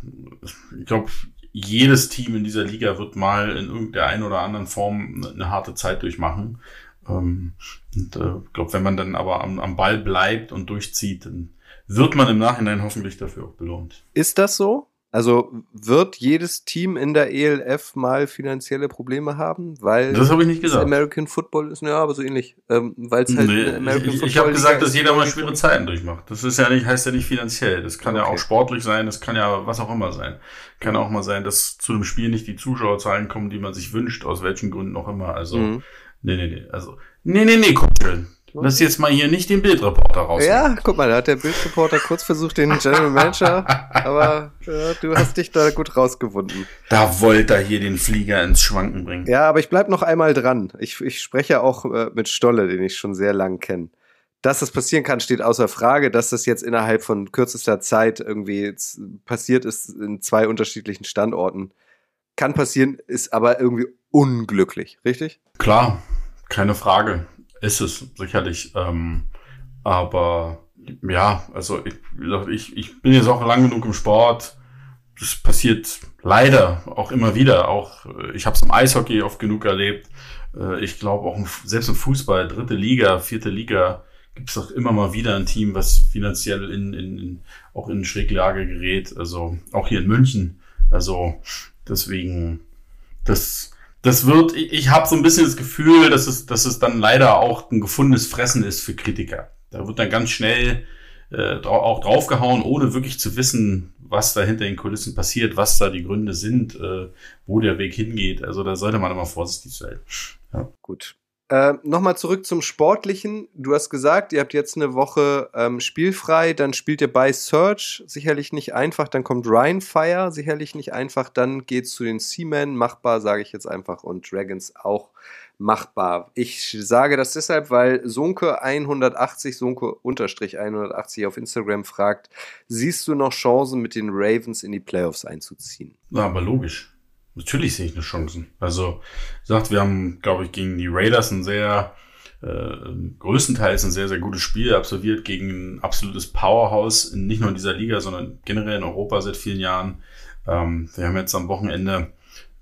ich glaube, jedes Team in dieser Liga wird mal in irgendeiner einen oder anderen Form eine harte Zeit durchmachen. Ähm, und äh, ich glaube, wenn man dann aber am, am Ball bleibt und durchzieht, dann wird man im Nachhinein hoffentlich dafür auch belohnt. Ist das so? Also wird jedes Team in der ELF mal finanzielle Probleme haben, weil das habe ich nicht gesagt. American Football ist ja, aber so ähnlich, ähm, weil es halt nee, American ich, Football ich habe gesagt, dass jeder mal schwere Zeiten durchmacht. Das ist ja nicht heißt ja nicht finanziell. Das kann okay. ja auch sportlich sein. Das kann ja was auch immer sein. Kann auch mal sein, dass zu einem Spiel nicht die Zuschauerzahlen kommen, die man sich wünscht, aus welchen Gründen auch immer. Also mhm. nee, nee, nee. Also nee, nee, nee, guck schön. Lass jetzt mal hier nicht den Bildreporter raus. Ja, guck mal, da hat der Bildreporter kurz versucht, den General Manager, aber ja, du hast dich da gut rausgewunden. Da wollte er hier den Flieger ins Schwanken bringen. Ja, aber ich bleib noch einmal dran. Ich, ich spreche auch äh, mit Stolle, den ich schon sehr lang kenne. Dass das passieren kann, steht außer Frage. Dass das jetzt innerhalb von kürzester Zeit irgendwie passiert ist in zwei unterschiedlichen Standorten, kann passieren, ist aber irgendwie unglücklich, richtig? Klar, keine Frage. Ist es sicherlich. Ähm, aber ja, also ich, ich, ich bin jetzt auch lang genug im Sport. Das passiert leider auch immer wieder. Auch äh, ich habe es im Eishockey oft genug erlebt. Äh, ich glaube auch im, selbst im Fußball, dritte Liga, vierte Liga, gibt es doch immer mal wieder ein Team, was finanziell in, in, in auch in Schräglage gerät. Also auch hier in München. Also deswegen, das das wird, ich, ich habe so ein bisschen das Gefühl, dass es, dass es dann leider auch ein gefundenes Fressen ist für Kritiker. Da wird dann ganz schnell äh, auch draufgehauen, ohne wirklich zu wissen, was da hinter den Kulissen passiert, was da die Gründe sind, äh, wo der Weg hingeht. Also da sollte man immer vorsichtig sein. Ja. Gut. Äh, Nochmal zurück zum Sportlichen. Du hast gesagt, ihr habt jetzt eine Woche ähm, spielfrei, dann spielt ihr bei Search, sicherlich nicht einfach, dann kommt Ryan Fire, sicherlich nicht einfach, dann geht's zu den Seamen, machbar, sage ich jetzt einfach, und Dragons auch machbar. Ich sage das deshalb, weil Sunke 180, Sunke unterstrich 180 auf Instagram fragt, siehst du noch Chancen mit den Ravens in die Playoffs einzuziehen? Na, aber logisch. Natürlich sehe ich eine Chancen. Also, sagt, wir haben, glaube ich, gegen die Raiders ein sehr, äh, größtenteils ein sehr, sehr gutes Spiel absolviert gegen ein absolutes Powerhouse, nicht nur in dieser Liga, sondern generell in Europa seit vielen Jahren. Ähm, wir haben jetzt am Wochenende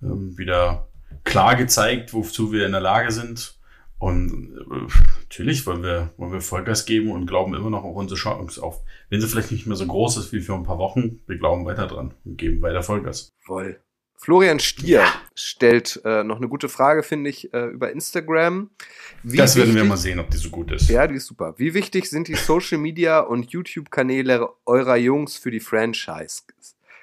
ähm, wieder klar gezeigt, wozu wir in der Lage sind. Und äh, natürlich wollen wir, wollen wir Vollgas geben und glauben immer noch auf unsere Chance auf. Wenn sie vielleicht nicht mehr so groß ist wie für ein paar Wochen, wir glauben weiter dran und geben weiter Vollgas. Voll. Florian Stier ja. stellt äh, noch eine gute Frage, finde ich, äh, über Instagram. Wie das werden wichtig, wir mal sehen, ob die so gut ist. Ja, die ist super. Wie wichtig sind die Social Media und YouTube-Kanäle eurer Jungs für die Franchise?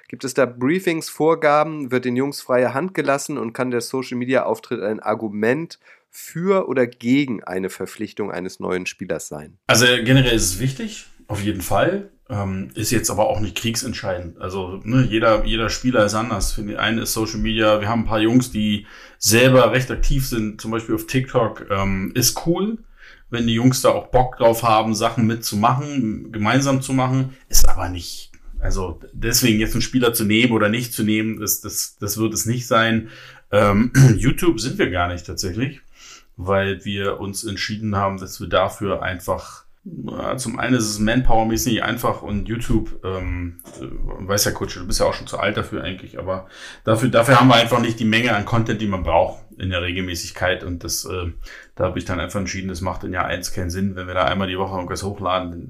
Gibt es da Briefings, Vorgaben? Wird den Jungs freie Hand gelassen und kann der Social Media Auftritt ein Argument für oder gegen eine Verpflichtung eines neuen Spielers sein? Also generell ist es wichtig, auf jeden Fall. Ähm, ist jetzt aber auch nicht kriegsentscheidend. Also ne, jeder, jeder Spieler ist anders. Für den einen ist Social Media, wir haben ein paar Jungs, die selber recht aktiv sind, zum Beispiel auf TikTok, ähm, ist cool. Wenn die Jungs da auch Bock drauf haben, Sachen mitzumachen, gemeinsam zu machen, ist aber nicht. Also deswegen jetzt einen Spieler zu nehmen oder nicht zu nehmen, das, das, das wird es nicht sein. Ähm, YouTube sind wir gar nicht tatsächlich, weil wir uns entschieden haben, dass wir dafür einfach zum einen ist es Manpower-mäßig einfach und YouTube, ähm, äh, weiß ja Coach, du bist ja auch schon zu alt dafür eigentlich, aber dafür, dafür haben wir einfach nicht die Menge an Content, die man braucht in der Regelmäßigkeit und das, äh, da habe ich dann einfach entschieden, das macht in Jahr eins keinen Sinn, wenn wir da einmal die Woche irgendwas hochladen,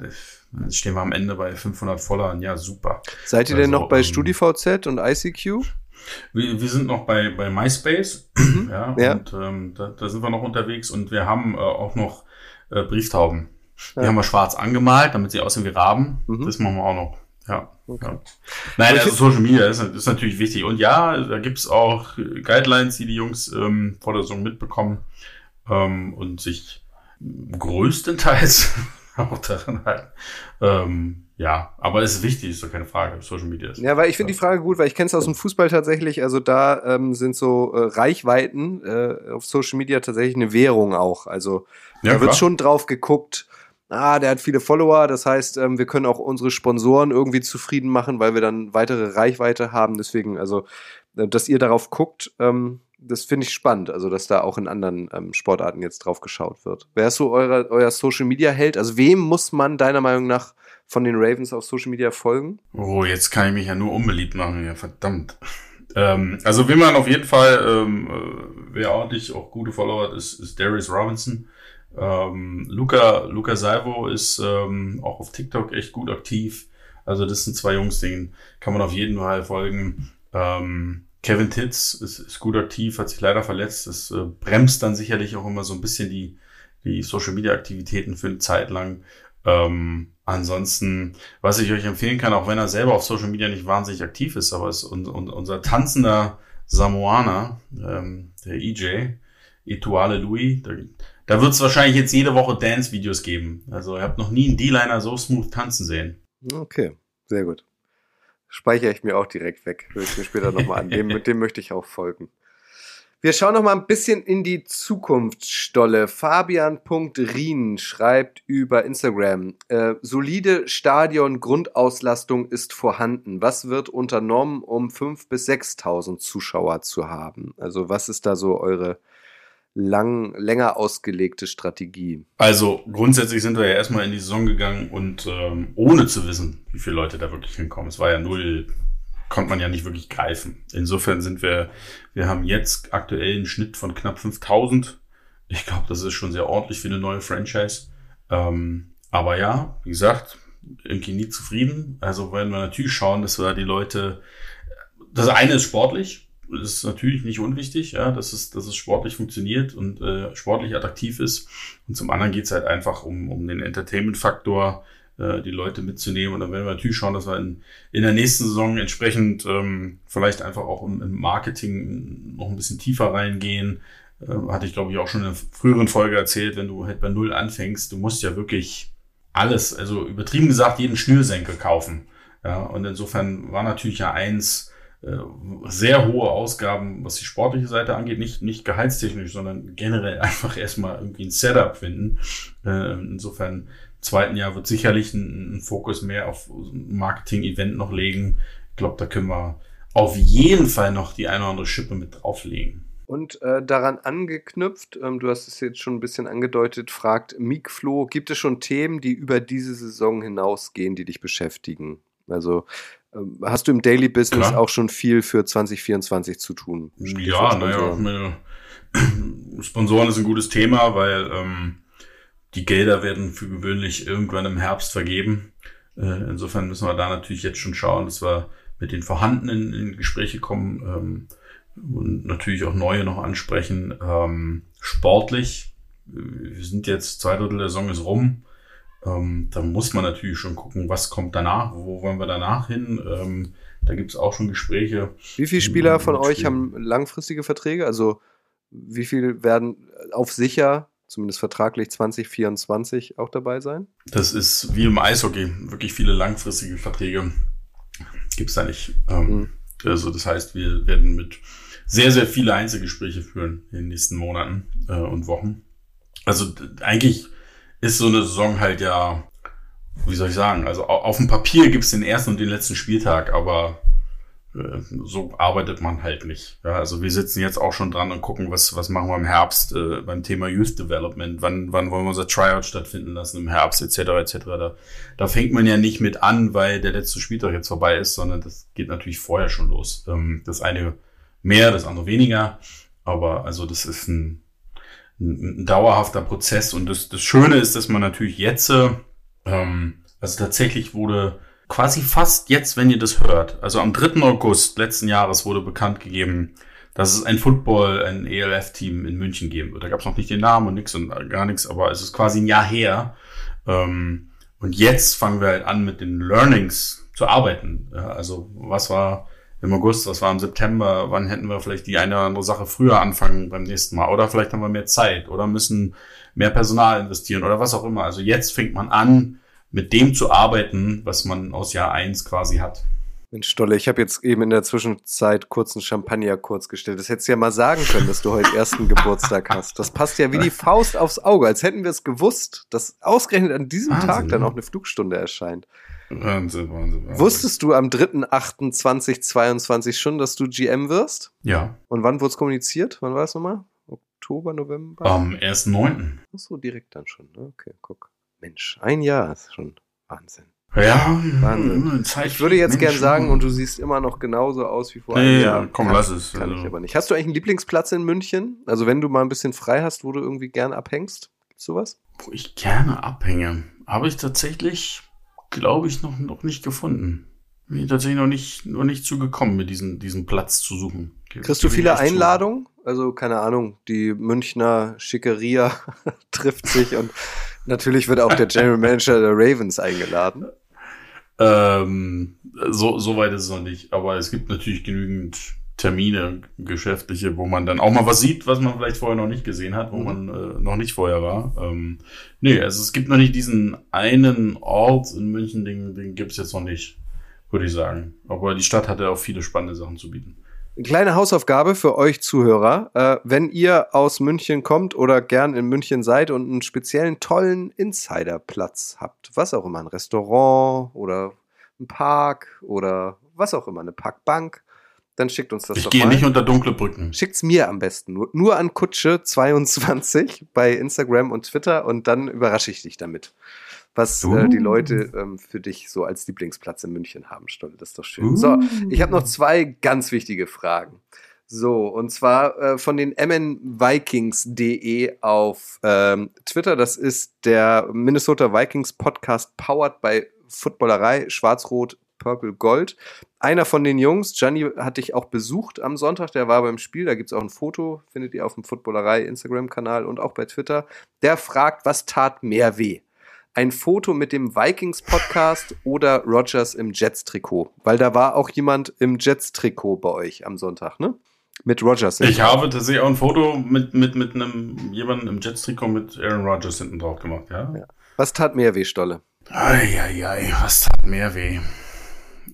dann stehen wir am Ende bei 500 Followern, ja super. Seid ihr also, denn noch bei ähm, StudiVZ und ICQ? Wir, wir sind noch bei, bei MySpace, mhm. ja, ja, und ähm, da, da sind wir noch unterwegs und wir haben äh, auch noch äh, Brieftauben. Die haben wir schwarz angemalt, damit sie aussehen wie Raben. Mhm. Das machen wir auch noch. Ja. Okay. ja. Nein, also Social Media ist, ist, natürlich wichtig. Und ja, da gibt's auch Guidelines, die die Jungs ähm, vor der Saison mitbekommen ähm, und sich größtenteils auch daran halten. Ähm, ja, aber es ist wichtig, ist doch keine Frage, Social Media ist. Ja, weil ich finde die Frage gut, weil ich kenne es aus dem Fußball tatsächlich, also da ähm, sind so äh, Reichweiten äh, auf Social Media tatsächlich eine Währung auch. Also ja, da wird schon drauf geguckt, ah, der hat viele Follower, das heißt, ähm, wir können auch unsere Sponsoren irgendwie zufrieden machen, weil wir dann weitere Reichweite haben. Deswegen, also, äh, dass ihr darauf guckt, ähm, das finde ich spannend, also dass da auch in anderen ähm, Sportarten jetzt drauf geschaut wird. Wer ist so eure, euer Social Media Held? Also wem muss man deiner Meinung nach von den Ravens auf Social Media folgen? Oh, jetzt kann ich mich ja nur unbeliebt machen, ja verdammt. Ähm, also wie man auf jeden Fall, ähm, äh, wer ordentlich auch gute Follower hat, ist, ist Darius Robinson. Ähm, Luca, Luca Salvo ist ähm, auch auf TikTok echt gut aktiv. Also das sind zwei Jungs, denen kann man auf jeden Fall folgen. Ähm, Kevin Titz ist, ist gut aktiv, hat sich leider verletzt. Das äh, bremst dann sicherlich auch immer so ein bisschen die, die Social Media Aktivitäten für eine Zeit lang. Ähm, ansonsten, was ich euch empfehlen kann, auch wenn er selber auf Social Media nicht wahnsinnig aktiv ist, aber ist un, un, unser tanzender Samoaner, ähm, der EJ, Etuale Louis, da, da wird es wahrscheinlich jetzt jede Woche Dance-Videos geben. Also ihr habt noch nie einen D-Liner so smooth tanzen sehen. Okay, sehr gut. Speichere ich mir auch direkt weg. Höre ich mir später nochmal an. Dem, dem möchte ich auch folgen. Wir schauen noch mal ein bisschen in die Zukunftsstolle. Fabian.rien schreibt über Instagram, äh, solide Stadion-Grundauslastung ist vorhanden. Was wird unternommen, um 5.000 bis 6.000 Zuschauer zu haben? Also was ist da so eure lang, länger ausgelegte Strategie? Also grundsätzlich sind wir ja erstmal in die Saison gegangen und ähm, ohne zu wissen, wie viele Leute da wirklich hinkommen. Es war ja null konnte man ja nicht wirklich greifen. Insofern sind wir, wir haben jetzt aktuell einen Schnitt von knapp 5000. Ich glaube, das ist schon sehr ordentlich für eine neue Franchise. Ähm, aber ja, wie gesagt, irgendwie nie zufrieden. Also werden wir natürlich schauen, dass wir die Leute, das eine ist sportlich, ist natürlich nicht unwichtig, ja, dass es, dass es sportlich funktioniert und äh, sportlich attraktiv ist. Und zum anderen geht es halt einfach um, um den Entertainment-Faktor, äh, die Leute mitzunehmen. Und dann werden wir natürlich schauen, dass wir in, in der nächsten Saison entsprechend ähm, vielleicht einfach auch im, im Marketing noch ein bisschen tiefer reingehen. Äh, hatte ich, glaube ich, auch schon in einer früheren Folge erzählt, wenn du halt bei Null anfängst, du musst ja wirklich alles, also übertrieben gesagt, jeden Schnürsenkel kaufen. Ja, und insofern war natürlich ja eins, sehr hohe Ausgaben, was die sportliche Seite angeht, nicht, nicht gehaltstechnisch, sondern generell einfach erstmal irgendwie ein Setup finden. Äh, insofern zweiten Jahr wird sicherlich ein, ein Fokus mehr auf Marketing-Event noch legen. Ich glaube, da können wir auf jeden Fall noch die eine oder andere Schippe mit drauflegen. Und äh, daran angeknüpft, ähm, du hast es jetzt schon ein bisschen angedeutet, fragt Mikflo, gibt es schon Themen, die über diese Saison hinausgehen, die dich beschäftigen? Also hast du im Daily Business Klar. auch schon viel für 2024 zu tun? Ja, naja, Sponsoren ist ein gutes Thema, weil ähm, die Gelder werden für gewöhnlich irgendwann im Herbst vergeben. Äh, insofern müssen wir da natürlich jetzt schon schauen, dass wir mit den vorhandenen in Gespräche kommen ähm, und natürlich auch neue noch ansprechen. Ähm, sportlich, wir sind jetzt zwei Drittel der Saison ist rum. Ähm, da muss man natürlich schon gucken, was kommt danach, wo wollen wir danach hin. Ähm, da gibt es auch schon Gespräche. Wie viele Spieler von euch haben langfristige Verträge? Also wie viel werden auf sicher zumindest vertraglich 2024 auch dabei sein? Das ist wie im Eishockey, wirklich viele langfristige Verträge gibt es da nicht. Ähm, mhm. Also das heißt, wir werden mit sehr, sehr viele Einzelgespräche führen in den nächsten Monaten äh, und Wochen. Also eigentlich ist so eine Saison halt ja, wie soll ich sagen, also auf dem Papier gibt es den ersten und den letzten Spieltag, aber äh, so arbeitet man halt nicht. Ja, also wir sitzen jetzt auch schon dran und gucken, was, was machen wir im Herbst äh, beim Thema Youth Development, wann, wann wollen wir unser Tryout stattfinden lassen im Herbst etc. etc. Da, da fängt man ja nicht mit an, weil der letzte Spieltag jetzt vorbei ist, sondern das geht natürlich vorher schon los. Ähm, das eine mehr, das andere weniger, aber also das ist ein, ein, ein dauerhafter Prozess und das, das Schöne ist, dass man natürlich jetzt, ähm, also tatsächlich wurde quasi fast jetzt, wenn ihr das hört. Also am 3. August letzten Jahres wurde bekannt gegeben, dass es ein Football, ein ELF-Team in München geben wird. Da gab es noch nicht den Namen und nichts und gar nichts, aber es ist quasi ein Jahr her. Ähm, und jetzt fangen wir halt an mit den Learnings zu arbeiten. also was war im August, was war im September, wann hätten wir vielleicht die eine oder andere Sache früher anfangen beim nächsten Mal oder vielleicht haben wir mehr Zeit oder müssen mehr Personal investieren oder was auch immer. Also jetzt fängt man an, mit dem zu arbeiten, was man aus Jahr eins quasi hat. Mensch, Stolle, ich habe jetzt eben in der Zwischenzeit kurz einen Champagner kurz gestellt. Das hättest du ja mal sagen können, dass du heute ersten Geburtstag hast. Das passt ja wie die Faust aufs Auge, als hätten wir es gewusst, dass ausgerechnet an diesem Wahnsinn, Tag dann auch eine Flugstunde erscheint. Wahnsinn, Wahnsinn, Wahnsinn. Wusstest du am 3.8.2022 schon, dass du GM wirst? Ja. Und wann wurde es kommuniziert? Wann war es nochmal? Oktober, November? Am 1.9. Ach so, direkt dann schon. Ne? Okay, guck. Mensch, ein Jahr ist schon Wahnsinn. Ja, Wahnsinn. Ich würde jetzt gern sagen, und du siehst immer noch genauso aus wie vor einem nee, Jahr. Komm, kann, lass es. Kann also. ich aber nicht. Hast du eigentlich einen Lieblingsplatz in München? Also wenn du mal ein bisschen frei hast, wo du irgendwie gern abhängst? Gibt's sowas? Wo ich gerne abhänge. Habe ich tatsächlich glaube ich, noch, noch nicht gefunden. Bin ich tatsächlich noch nicht, noch nicht zugekommen, mir diesen, diesen Platz zu suchen. Kriegst du viele Einladungen? Also, keine Ahnung, die Münchner Schickeria trifft sich und natürlich wird auch der General Manager der Ravens eingeladen. Ähm, so, so weit ist es noch nicht. Aber es gibt natürlich genügend Termine, geschäftliche, wo man dann auch mal was sieht, was man vielleicht vorher noch nicht gesehen hat, wo mhm. man äh, noch nicht vorher war. Ähm, nee, also es gibt noch nicht diesen einen Ort in München, den, den gibt es jetzt noch nicht, würde ich sagen. Aber die Stadt hat ja auch viele spannende Sachen zu bieten. Eine kleine Hausaufgabe für euch Zuhörer. Äh, wenn ihr aus München kommt oder gern in München seid und einen speziellen tollen Insiderplatz habt, was auch immer, ein Restaurant oder ein Park oder was auch immer, eine Parkbank, dann schickt uns das ich doch mal. Ich gehe nicht unter dunkle Brücken. Schickt's mir am besten. Nur, nur an Kutsche22 bei Instagram und Twitter und dann überrasche ich dich damit. Was uh. äh, die Leute ähm, für dich so als Lieblingsplatz in München haben, Stolle. Das ist doch schön. Uh. So, ich habe noch zwei ganz wichtige Fragen. So, und zwar äh, von den mnvikings.de auf ähm, Twitter. Das ist der Minnesota Vikings Podcast powered by Footballerei, Schwarz-Rot, Purple Gold. Einer von den Jungs, Gianni, hatte ich auch besucht am Sonntag, der war beim Spiel, da gibt es auch ein Foto, findet ihr auf dem Footballerei Instagram-Kanal und auch bei Twitter. Der fragt, was tat mehr weh? Ein Foto mit dem Vikings-Podcast oder Rogers im Jets-Trikot? Weil da war auch jemand im Jets-Trikot bei euch am Sonntag, ne? Mit Rogers. Ich habe tatsächlich auch ein Foto mit, mit, mit einem jemanden im Jets-Trikot mit Aaron Rodgers hinten drauf gemacht, ja? ja. Was tat mehr weh, Stolle? Eieiei, was tat mehr weh?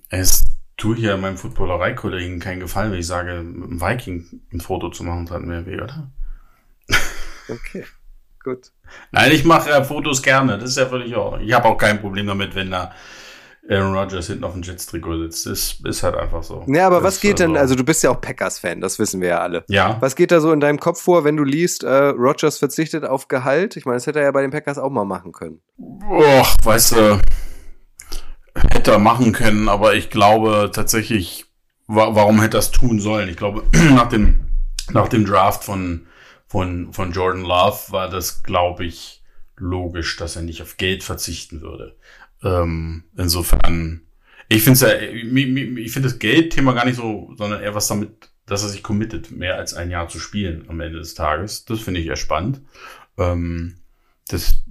Es tue hier meinem Footballerei-Kollegen keinen Gefallen, wenn ich sage, mit einem Viking ein Foto zu machen, tat mehr weh, oder? Okay, gut. Nein, ich mache ja Fotos gerne, das ist ja völlig auch. Ich habe auch kein Problem damit, wenn da Aaron Rodgers hinten auf dem Jets-Trikot sitzt. Das ist halt einfach so. Ja, aber das was geht also denn, also du bist ja auch Packers-Fan, das wissen wir ja alle. Ja. Was geht da so in deinem Kopf vor, wenn du liest, äh, Rodgers verzichtet auf Gehalt? Ich meine, das hätte er ja bei den Packers auch mal machen können. Boah, weißt du, hätte er machen können, aber ich glaube tatsächlich, wa warum hätte er es tun sollen? Ich glaube, nach dem, nach dem Draft von, von, von Jordan Love war das, glaube ich, logisch, dass er nicht auf Geld verzichten würde. Ähm, insofern, ich finde ja, ich finde das Geldthema gar nicht so, sondern eher was damit, dass er sich committet, mehr als ein Jahr zu spielen am Ende des Tages. Das finde ich eher spannend. Ähm, das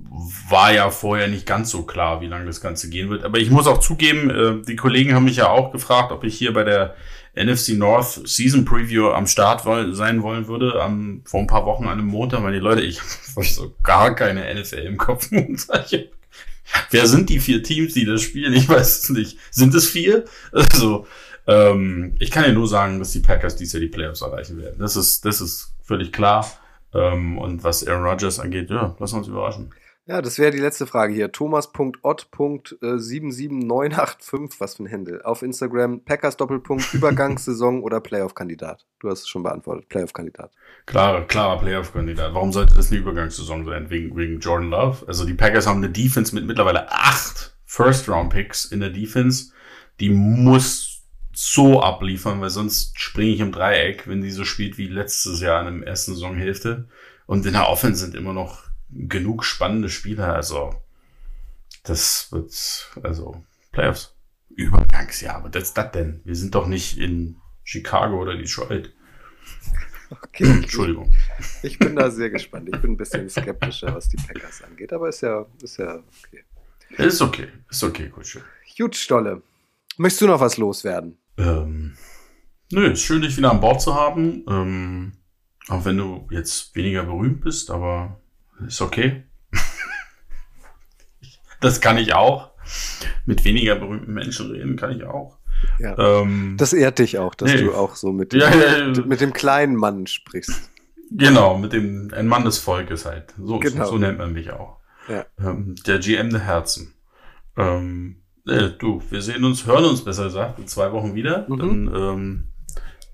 war ja vorher nicht ganz so klar, wie lange das Ganze gehen wird. Aber ich muss auch zugeben, äh, die Kollegen haben mich ja auch gefragt, ob ich hier bei der NFC North Season Preview am Start sein wollen würde, am, vor ein paar Wochen an einem Montag, weil die Leute, ich habe so gar keine NFL im Kopf. Wer sind die vier Teams, die das spielen? Ich weiß es nicht. Sind es vier? Also, ähm, ich kann ja nur sagen, dass die Packers dies Jahr die Playoffs erreichen werden. Das ist, das ist völlig klar. Ähm, und was Aaron Rodgers angeht, ja, wir uns überraschen. Ja, das wäre die letzte Frage hier. Thomas.ott.77985, was für ein Händel. Auf Instagram Packers Doppelpunkt Übergangssaison oder Playoff-Kandidat. Du hast es schon beantwortet. Playoff-Kandidat. Klarer, klarer Playoff-Kandidat. Warum sollte das eine Übergangssaison sein? Wegen, wegen Jordan Love? Also die Packers haben eine Defense mit mittlerweile acht First-Round-Picks in der Defense. Die muss so abliefern, weil sonst springe ich im Dreieck, wenn die so spielt wie letztes Jahr in der ersten Saisonhälfte. Und in der Offense sind immer noch genug spannende Spieler. Also, das wird, also, Playoffs. Übergangsjahr, aber das das denn? Wir sind doch nicht in Chicago oder Detroit. Okay. Entschuldigung. Ich bin da sehr gespannt. Ich bin ein bisschen skeptischer, was die Packers angeht, aber ist ja, ist ja okay. Ist okay, ist okay, gut. Gut, Stolle. Möchtest du noch was loswerden? Ähm, nö, ist schön, dich wieder an Bord zu haben. Ähm, auch wenn du jetzt weniger berühmt bist, aber ist okay. das kann ich auch. Mit weniger berühmten Menschen reden kann ich auch. Ja. Ähm, das ehrt dich auch, dass nee. du auch so mit dem, ja, ja, mit dem kleinen Mann sprichst. Genau, mit dem, ein Mann des Volkes halt. So, genau. so, so nennt man mich auch. Ähm, der GM der Herzen. Ähm, äh, du, wir sehen uns, hören uns besser gesagt, in zwei Wochen wieder. Mhm. Dann, ähm,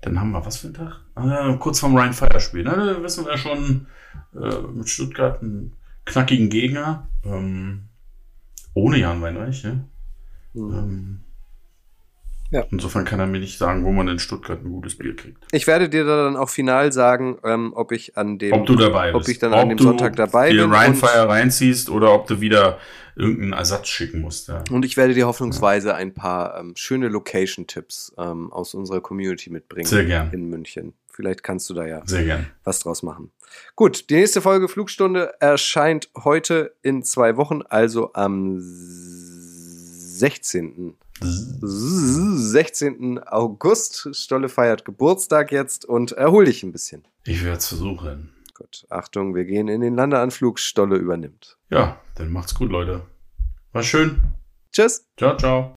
dann haben wir was für einen Tag? Ah, kurz vorm Rhein-Fire-Spiel. Ne? wissen wir schon, äh, mit Stuttgart einen knackigen Gegner. Ähm, ohne Jan Weinreich, ne? Mhm. Ähm, Ja. Insofern kann er mir nicht sagen, wo man in Stuttgart ein gutes Bier kriegt. Ich werde dir da dann auch final sagen, ähm, ob ich an dem, Ob du dabei ob bist. ich dann an dem du Sonntag dabei dir bin. Rheinfire reinziehst oder ob du wieder irgendeinen Ersatz schicken musst. Ja. Und, ich werde dir hoffnungsweise ein paar ähm, schöne Location-Tipps ähm, aus unserer Community mitbringen. Sehr gern. In München. Vielleicht kannst du da ja Sehr gern. was draus machen. Gut, die nächste Folge Flugstunde erscheint heute in zwei Wochen, also am 16. 16. August. Stolle feiert Geburtstag jetzt und erhol dich ein bisschen. Ich werde es versuchen. Gut, Achtung, wir gehen in den Landeanflug. Stolle übernimmt. Ja, dann macht's gut, Leute. War schön. Tschüss. Ciao, ciao.